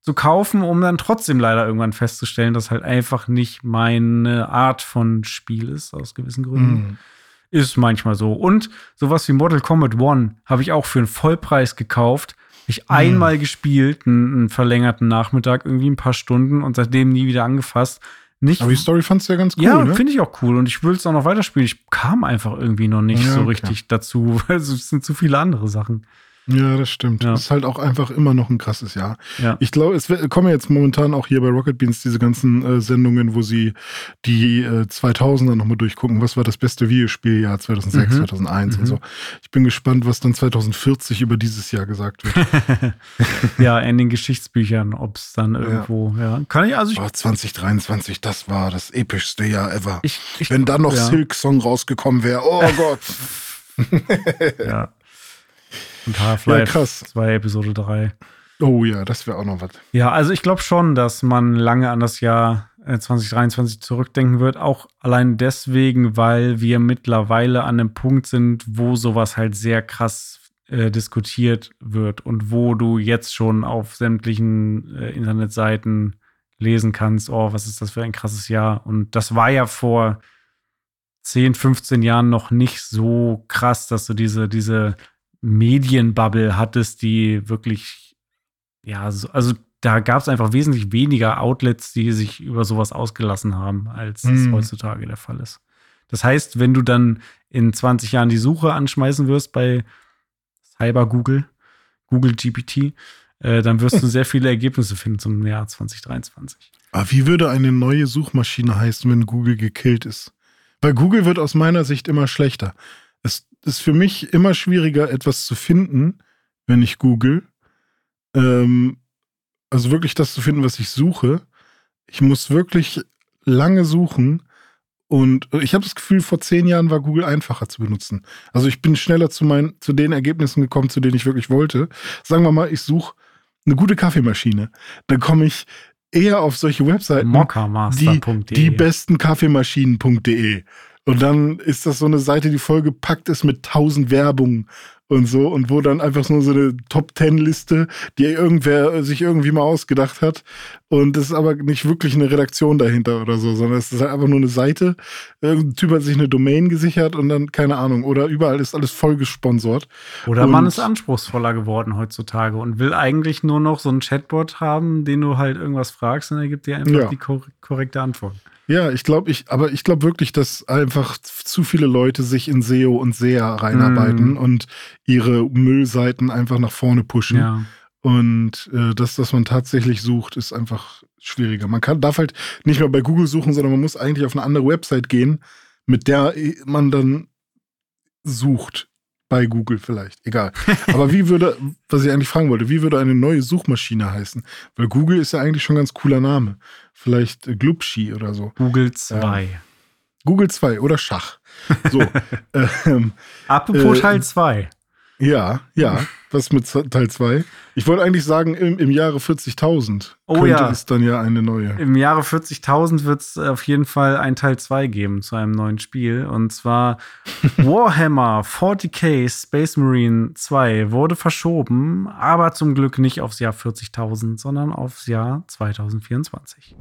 zu kaufen, um dann trotzdem leider irgendwann festzustellen, dass halt einfach nicht meine Art von Spiel ist, aus gewissen Gründen. Mhm. Ist manchmal so. Und sowas wie Mortal Kombat One habe ich auch für einen Vollpreis gekauft. Ich einmal gespielt, einen, einen verlängerten Nachmittag, irgendwie ein paar Stunden und seitdem nie wieder angefasst. Nicht, Aber die Story fandst du ja ganz cool, ja, ne? finde ich auch cool und ich will es auch noch weiterspielen. Ich kam einfach irgendwie noch nicht Ja, so okay. richtig dazu, weil es sind zu viele andere Sachen. Ja, das stimmt. Ja. Ist halt auch einfach immer noch ein krasses Jahr. Ja. Ich glaube, es kommen jetzt momentan auch hier bei Rocket Beans diese ganzen äh, Sendungen, wo sie die äh, 2000er nochmal durchgucken. Was war das beste Videospieljahr 2006, Mhm. 2001 und Mhm. so. Ich bin gespannt, was dann 2040 über dieses Jahr gesagt wird. ja, in den Geschichtsbüchern, ob es dann irgendwo, ja. Kann ich, also ich, oh, 2023, das war das epischste Jahr ever. ich, ich Wenn da noch ja. Silk Song rausgekommen wäre, oh Gott. Ja. Und Half-Life Ja, krass. 2, Episode 3. Oh ja, das wäre auch noch was. Ja, also ich glaube schon, dass man lange an das Jahr äh, 2023 zurückdenken wird. Auch allein deswegen, weil wir mittlerweile an einem Punkt sind, wo sowas halt sehr krass äh, diskutiert wird und wo du jetzt schon auf sämtlichen äh, Internetseiten lesen kannst, oh, was ist das für ein krasses Jahr. Und das war ja vor 10, 15 Jahren noch nicht so krass, dass du diese, diese Medienbubble hattest, die wirklich, ja, so, also da gab es einfach wesentlich weniger Outlets, die sich über sowas ausgelassen haben, als es Mhm. heutzutage der Fall ist. Das heißt, wenn du dann in 20 Jahren die Suche anschmeißen wirst bei Cyber Google, Google GPT, äh, dann wirst du sehr viele Ergebnisse finden zum Jahr 2023. Aber wie würde eine neue Suchmaschine heißen, wenn Google gekillt ist? Weil Google wird aus meiner Sicht immer schlechter. Es ist für mich immer schwieriger, etwas zu finden, wenn ich google. Ähm, also wirklich das zu finden, was ich suche. Ich muss wirklich lange suchen. Und ich habe das Gefühl, vor zehn Jahren war Google einfacher zu benutzen. Also ich bin schneller zu, meinen, zu den Ergebnissen gekommen, zu denen ich wirklich wollte. Sagen wir mal, ich suche eine gute Kaffeemaschine. Dann komme ich eher auf solche Webseiten, die, die besten Kaffeemaschinen.de. Und dann ist das so eine Seite, die vollgepackt ist mit tausend Werbungen und so und wo dann einfach nur so eine Top-Ten-Liste, die irgendwer sich irgendwie mal ausgedacht hat. Und es ist aber nicht wirklich eine Redaktion dahinter oder so, sondern es ist halt einfach nur eine Seite. Irgendein Typ hat sich eine Domain gesichert und dann, keine Ahnung, oder überall ist alles voll gesponsert. Oder man Und- ist anspruchsvoller geworden heutzutage und will eigentlich nur noch so einen Chatbot haben, den du halt irgendwas fragst und er gibt dir einfach Ja. die kor korrekte Antwort. Ja, ich glaube, ich, aber ich glaube wirklich, dass einfach zu viele Leute sich in SEO und SEA reinarbeiten Mm. und ihre Müllseiten einfach nach vorne pushen. Ja. Und äh, das, was man tatsächlich sucht, ist einfach schwieriger. Man kann, darf halt nicht mehr bei Google suchen, sondern man muss eigentlich auf eine andere Website gehen, mit der man dann sucht. Bei Google vielleicht, egal. Aber wie würde, was ich eigentlich fragen wollte, wie würde eine neue Suchmaschine heißen? Weil Google ist ja eigentlich schon ein ganz cooler Name. Vielleicht äh, Glubschi oder so. Google 2. Google 2 oder Schach. So. ähm, Apropos Äh, Teil 2. ja, ja. Was mit Teil 2? Ich wollte eigentlich sagen, im, im Jahre 40.000 Oh könnte ja. es dann ja eine neue. Im Jahre 40.000 wird es auf jeden Fall ein Teil 2 geben zu einem neuen Spiel. Und zwar Warhammer 40k Space Marine 2 wurde verschoben, aber zum Glück nicht aufs Jahr 40.000, sondern aufs Jahr 2024.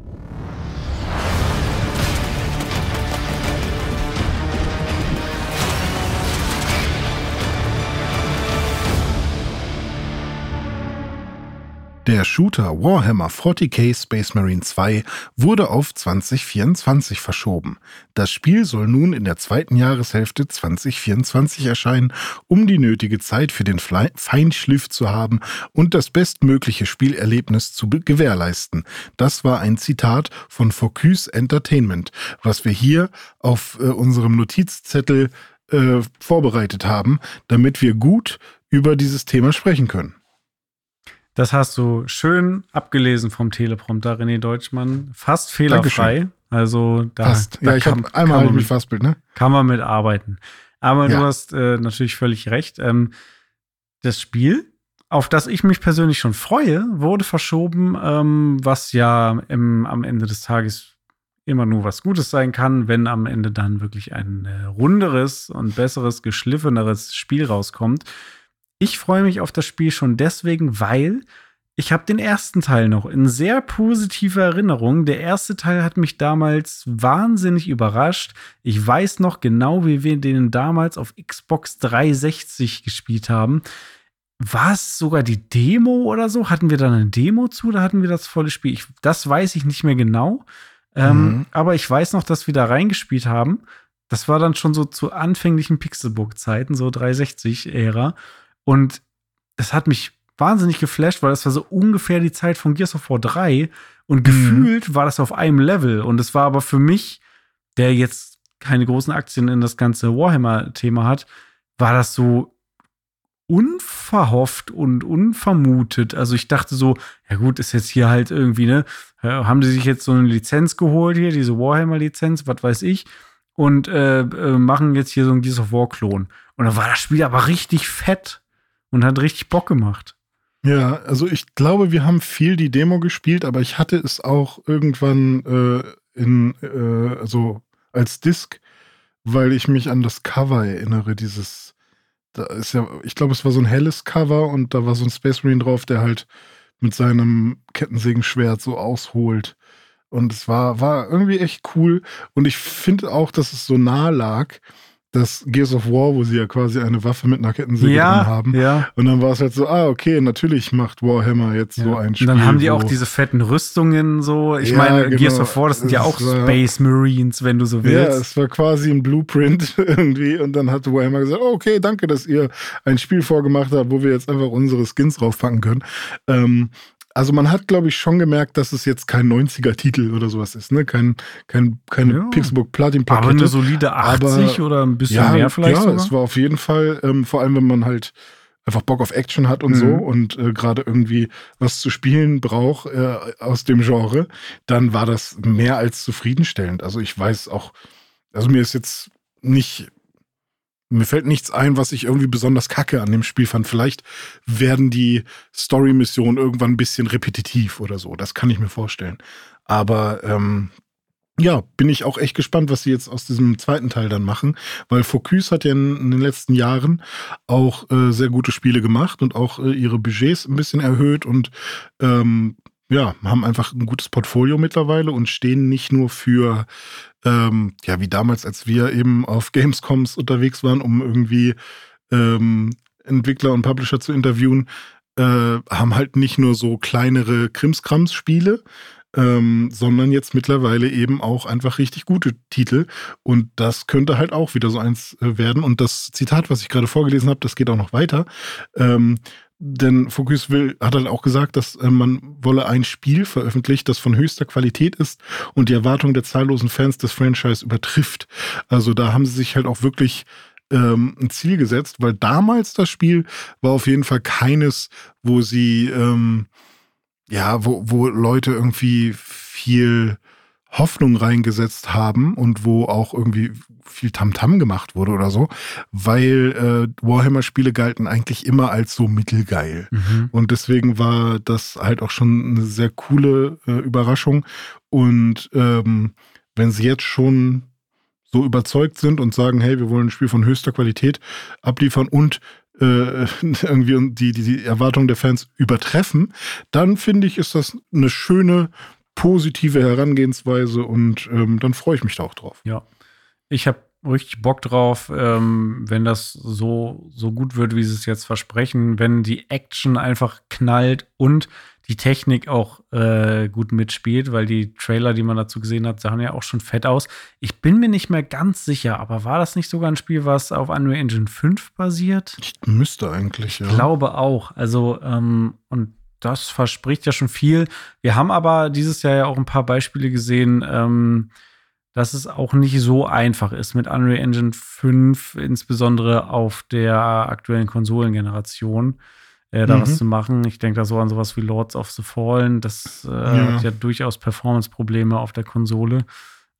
Der Shooter Warhammer 40k Space Marine 2 wurde auf 2024 verschoben. Das Spiel soll nun in der zweiten Jahreshälfte 2024 erscheinen, um die nötige Zeit für den Feinschliff zu haben und das bestmögliche Spielerlebnis zu gewährleisten. Das war ein Zitat von Focus Entertainment, was wir hier auf äh, unserem Notizzettel äh, vorbereitet haben, damit wir gut über dieses Thema sprechen können. Das hast du schön abgelesen vom Teleprompter, René Deutschmann. Fast fehlerfrei. Also da, Passt. da ja, ich kann, habe einmal halt man, mit Fastbild, ne? kann man mit arbeiten. Aber Ja. du hast äh, natürlich völlig recht. Ähm, das Spiel, auf das ich mich persönlich schon freue, wurde verschoben, ähm, was ja im, am Ende des Tages immer nur was Gutes sein kann, wenn am Ende dann wirklich ein äh, runderes und besseres, geschliffeneres Spiel rauskommt. Ich freue mich auf das Spiel schon deswegen, weil ich habe den ersten Teil noch in sehr positiver Erinnerung. Der erste Teil hat mich damals wahnsinnig überrascht. Ich weiß noch genau, wie wir den damals auf Xbox 360 gespielt haben. War es sogar die Demo oder so? Hatten wir da eine Demo zu oder hatten wir das volle Spiel? Ich, das weiß ich nicht mehr genau. Ähm, Mhm. Aber ich weiß noch, dass wir da reingespielt haben. Das war dann schon so zu anfänglichen Pixelbook-Zeiten, so 360-Ära. Und das hat mich wahnsinnig geflasht, weil das war so ungefähr die Zeit von Gears of War 3. Und gefühlt war das auf einem Level. Und es war aber für mich, der jetzt keine großen Aktien in das ganze Warhammer-Thema hat, war das so unverhofft und unvermutet. Also ich dachte so, ja gut, ist jetzt hier halt irgendwie, ne, äh, haben die sich jetzt so eine Lizenz geholt hier, diese Warhammer-Lizenz, was weiß ich, und äh, äh, machen jetzt hier so ein Gears of War-Klon. Und dann war das Spiel aber richtig fett und hat richtig Bock gemacht. Ja, also ich glaube, wir haben viel die Demo gespielt, aber ich hatte es auch irgendwann äh, in, äh, also als Disc, weil ich mich an das Cover erinnere, dieses, da ist ja, ich glaube, es war so ein helles Cover und da war so ein Space Marine drauf, der halt mit seinem Kettensägenschwert so ausholt. Und es war, war irgendwie echt cool. Und ich finde auch, dass es so nah lag, das Gears of War, wo sie ja quasi eine Waffe mit einer Kettensäge Ja, drin haben. ja. Und dann war es halt so, ah, okay, natürlich macht Warhammer jetzt so ein Spiel. Und dann haben die auch diese fetten Rüstungen so. Ich Ja, meine, genau. Gears of War, das sind ja Es auch war- Space Marines, wenn du so Ja, willst. es war quasi ein Blueprint irgendwie. Und dann hat Warhammer gesagt, oh, okay, danke, dass ihr ein Spiel vorgemacht habt, wo wir jetzt einfach unsere Skins draufpacken können. Ähm, also man hat, glaube ich, schon gemerkt, dass es jetzt kein 90er-Titel oder sowas ist, ne? Kein, kein, keine Ja. Pixelbook Platin aber eine solide 80 Aber- oder ein bisschen ja, mehr vielleicht ja, sogar. es war auf jeden Fall, ähm, vor allem wenn man halt einfach Bock auf Action hat und Mhm. so und äh, gerade irgendwie was zu spielen braucht äh, aus dem Genre, dann war das mehr als zufriedenstellend. Also ich weiß auch, also mir ist jetzt nicht, mir fällt nichts ein, was ich irgendwie besonders kacke an dem Spiel fand. Vielleicht werden die Story-Missionen irgendwann ein bisschen repetitiv oder so. Das kann ich mir vorstellen. Aber ähm, ja, bin ich auch echt gespannt, was sie jetzt aus diesem zweiten Teil dann machen, weil Focus hat ja in, in den letzten Jahren auch äh, sehr gute Spiele gemacht und auch äh, ihre Budgets ein bisschen erhöht und ähm, ja, haben einfach ein gutes Portfolio mittlerweile und stehen nicht nur für, ähm, ja, wie damals, als wir eben auf Gamescoms unterwegs waren, um irgendwie ähm, Entwickler und Publisher zu interviewen, äh, haben halt nicht nur so kleinere Krimskrams-Spiele, ähm, sondern jetzt mittlerweile eben auch einfach richtig gute Titel. Und das könnte halt auch wieder so eins äh, werden. Und das Zitat, was ich gerade vorgelesen habe, das geht auch noch weiter. Ähm, denn Focus will, hat halt auch gesagt, dass äh, man wolle ein Spiel veröffentlicht, das von höchster Qualität ist und die Erwartungen der zahllosen Fans des Franchise übertrifft. Also da haben sie sich halt auch wirklich ähm, ein Ziel gesetzt, weil damals das Spiel war auf jeden Fall keines, wo sie ähm, ja, wo, wo Leute irgendwie viel Hoffnung reingesetzt haben und wo auch irgendwie viel Tamtam gemacht wurde oder so, weil äh, Warhammer-Spiele galten eigentlich immer als so mittelgeil. Mhm. Und deswegen war das halt auch schon eine sehr coole äh, Überraschung. Und ähm, wenn sie jetzt schon so überzeugt sind und sagen, hey, wir wollen ein Spiel von höchster Qualität abliefern und äh, irgendwie die, die, die Erwartungen der Fans übertreffen, dann finde ich, ist das eine schöne, positive Herangehensweise und ähm, dann freue ich mich da auch drauf. Ja. Ich habe richtig Bock drauf, ähm, wenn das so, so gut wird, wie sie es jetzt versprechen, wenn die Action einfach knallt und die Technik auch äh, gut mitspielt, weil die Trailer, die man dazu gesehen hat, sahen ja auch schon fett aus. Ich bin mir nicht mehr ganz sicher, aber war das nicht sogar ein Spiel, was auf Unreal Engine 5 basiert? Ich müsste eigentlich, ja. Ich glaube auch. Also, ähm, und das verspricht ja schon viel. Wir haben aber dieses Jahr ja auch ein paar Beispiele gesehen, ähm, dass es auch nicht so einfach ist mit Unreal Engine 5, insbesondere auf der aktuellen Konsolengeneration, äh, da Mhm. was zu machen. Ich denke da so an sowas wie Lords of the Fallen. Das äh, Ja. hat ja durchaus Performance-Probleme auf der Konsole.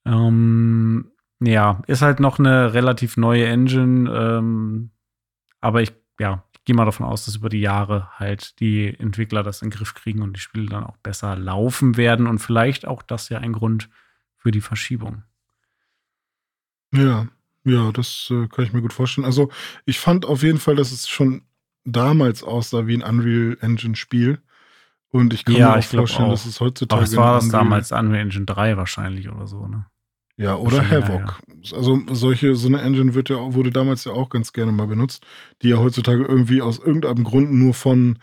Ähm, ja, ist halt noch eine relativ neue Engine, ähm, aber ich, ja, gehe mal davon aus, dass über die Jahre halt die Entwickler das in den Griff kriegen und die Spiele dann auch besser laufen werden und vielleicht auch das ja ein Grund für die Verschiebung. Ja, ja, das äh, kann ich mir gut vorstellen. Also ich fand auf jeden Fall, dass es schon damals aussah wie ein Unreal Engine Spiel. Und ich kann Ja, mir auch vorstellen, auch. dass es heutzutage. Aber es war das damals Unreal Engine 3 wahrscheinlich oder so, ne? Ja, oder Havoc. Also solche, so eine Engine wird ja, wurde damals ja auch ganz gerne mal benutzt, die ja heutzutage irgendwie aus irgendeinem Grund nur von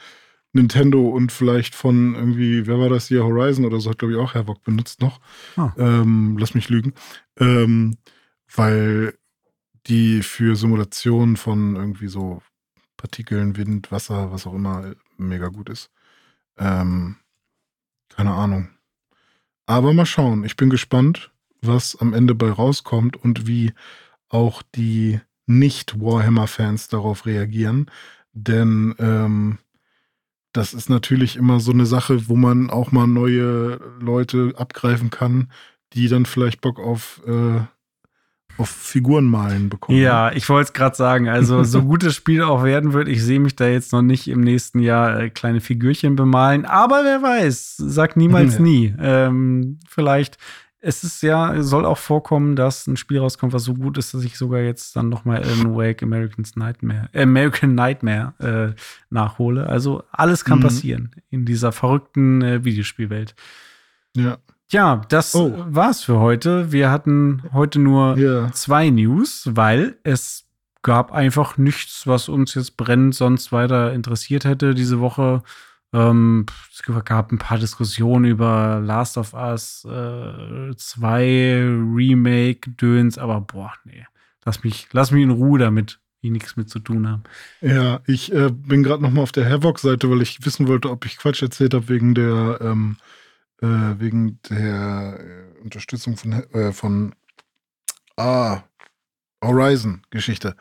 Nintendo und vielleicht von irgendwie, wer war das hier, Horizon oder so, hat glaube ich auch Havoc benutzt noch. Ah. Ähm, lass mich lügen. Ähm, weil die für Simulationen von irgendwie so Partikeln, Wind, Wasser, was auch immer, mega gut ist. Ähm, keine Ahnung. Aber mal schauen. Ich bin gespannt, was am Ende bei rauskommt und wie auch die Nicht-Warhammer-Fans darauf reagieren. Denn ähm, das ist natürlich immer so eine Sache, wo man auch mal neue Leute abgreifen kann, die dann vielleicht Bock auf, äh, auf Figuren malen bekommen. Ja, ich wollte es gerade sagen. Also, so gut das Spiel auch werden wird, ich sehe mich da jetzt noch nicht im nächsten Jahr äh, kleine Figürchen bemalen. Aber wer weiß, sag niemals Ja. nie. Ähm, vielleicht, es ist ja, soll auch vorkommen, dass ein Spiel rauskommt, was so gut ist, dass ich sogar jetzt dann noch mal Alan Wake American's Nightmare, American Nightmare äh, nachhole. Also, alles kann Mhm. passieren in dieser verrückten äh, Videospielwelt. Ja. Ja, das Oh. war's für heute. Wir hatten heute nur Ja. zwei News, weil es gab einfach nichts, was uns jetzt brennend sonst weiter interessiert hätte diese Woche. Ähm, es gab ein paar Diskussionen über Last of Us äh, 2 Remake, Döns, aber boah, nee. Lass mich, lass mich in Ruhe damit, die nichts mit zu tun haben. Ja, ich äh, bin gerade noch mal auf der Havoc-Seite, weil ich wissen wollte, ob ich Quatsch erzählt habe wegen der ähm, äh, wegen der äh, Unterstützung von äh, von ah, Horizon-Geschichte.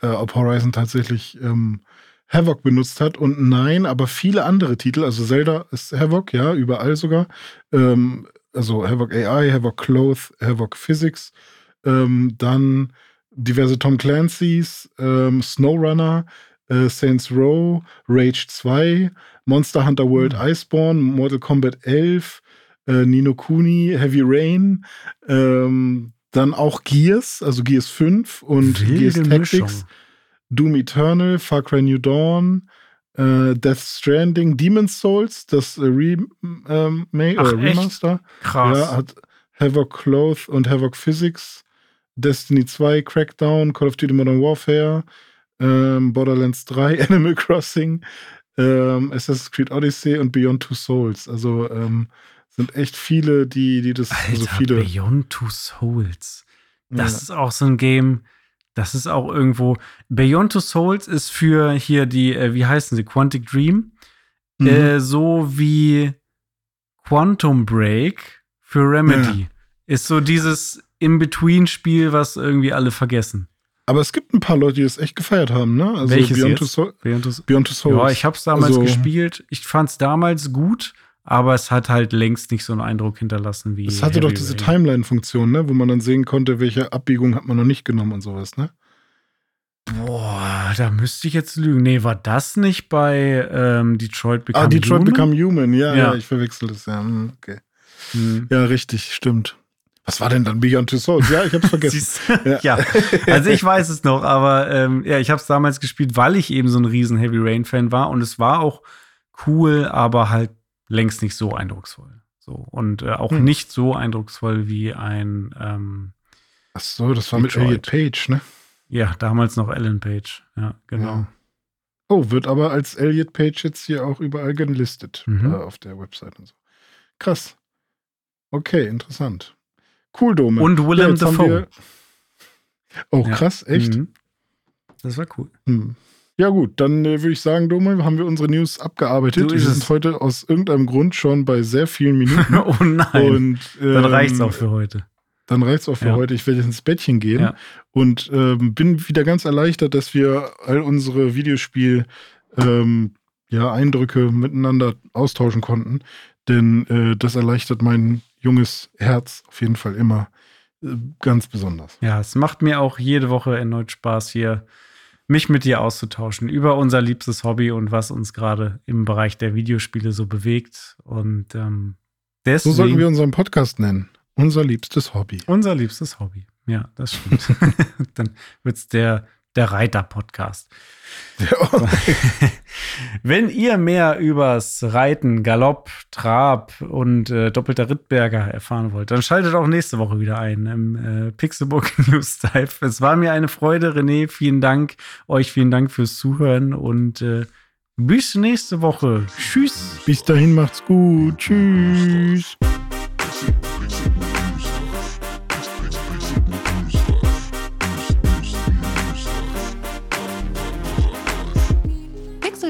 Äh, ob Horizon tatsächlich ähm, Havoc benutzt hat und nein, aber viele andere Titel, also Zelda ist Havoc, ja, überall sogar. Ähm, also Havoc AI, Havoc Cloth, Havoc Physics, ähm, dann diverse Tom Clancy's, ähm, SnowRunner, äh, Saints Row, Rage 2, Monster Hunter World Iceborne, Mortal Kombat 11, äh, Nino Kuni, Heavy Rain, ähm, dann auch Gears, also Gears 5 und Gears Wilde Tactics, Mischung. Doom Eternal, Far Cry New Dawn, äh, Death Stranding, Demon's Souls, das äh, Re ähm, oder echt? Remaster. Krass. Ja, hat Havoc Cloth und Havoc Physics, Destiny 2, Crackdown, Call of Duty Modern Warfare, ähm, Borderlands 3, Animal Crossing, ähm, Assassin's Creed Odyssey und Beyond Two Souls. Also ähm, sind echt viele, die, die das, Alter, also viele. Beyond Two Souls. Das Ja. ist auch so ein Game, das ist auch irgendwo. Beyond Two Souls ist für hier die, äh, wie heißen sie, Quantic Dream. Mhm. Äh, so wie Quantum Break für Remedy. Ist so dieses In-Between-Spiel, was irgendwie alle vergessen. Aber es gibt ein paar Leute, die das echt gefeiert haben, ne? Also Welches Beyond, jetzt? Two Soul, Beyond Beyond Two Souls. Ja, ich habe es damals Also- gespielt. Ich fand es damals gut, aber es hat halt längst nicht so einen Eindruck hinterlassen wie. Es hatte doch diese. Timeline-Funktion, ne? Wo man dann sehen konnte, welche Abbiegung hat man noch nicht genommen und sowas, ne? Boah, da müsste ich jetzt lügen. Nee, war das nicht bei ähm, Detroit Become ah, Detroit Human? Become Human, ja, ja, Ja. ich verwechsel das, ja. hm, Okay. Hm. Ja, richtig, stimmt. Was war denn dann Beyond Two Souls? Ja, ich hab's vergessen. Du? ja. also ich weiß es noch, aber ähm, ja, ich habe es damals gespielt, weil ich eben so ein riesen Heavy Rain Fan war und es war auch cool, aber halt längst nicht so eindrucksvoll. So und äh, auch Hm. nicht so eindrucksvoll wie ein ähm, Ach so, das war mit Detroit. Elliot Page, ne? ja damals noch Ellen Page. Ja, genau. Ja. Oh, wird aber als Elliot Page jetzt hier auch überall gelistet Mhm. äh, auf der Website und so. Krass. Okay, interessant. Cool, Dome. Und Willem haben Dafoe. Oh, Ja. krass, echt? Mhm. Das war cool. Hm. Ja, gut, dann äh, würde ich sagen, Dome, haben wir unsere News abgearbeitet. Wir sind es. heute aus irgendeinem Grund schon bei sehr vielen Minuten. oh nein. und Dann ähm, reicht's auch für heute. Dann reicht's auch für Ja. heute. Ich werde jetzt ins Bettchen gehen Ja. und ähm, bin wieder ganz erleichtert, dass wir all unsere Videospiel ähm, ja, Eindrücke miteinander austauschen konnten. Denn äh, das erleichtert mein junges Herz auf jeden Fall immer äh, ganz besonders. Ja, es macht mir auch jede Woche erneut Spaß, hier mich mit dir auszutauschen über unser liebstes Hobby und was uns gerade im Bereich der Videospiele so bewegt. Und ähm, So deswegen sollten wir unseren Podcast nennen. Unser liebstes Hobby. unser liebstes Hobby. Ja, das stimmt. Dann wird's der, der Reiter-Podcast. Wenn ihr mehr übers Reiten, Galopp, Trab und äh, doppelter Rittberger erfahren wollt, dann schaltet auch nächste Woche wieder ein im äh, Pixelbook News Dive. Es war mir eine Freude, René. Vielen Dank. Euch vielen Dank fürs Zuhören und äh, bis nächste Woche. Tschüss. Bis dahin macht's gut. Tschüss.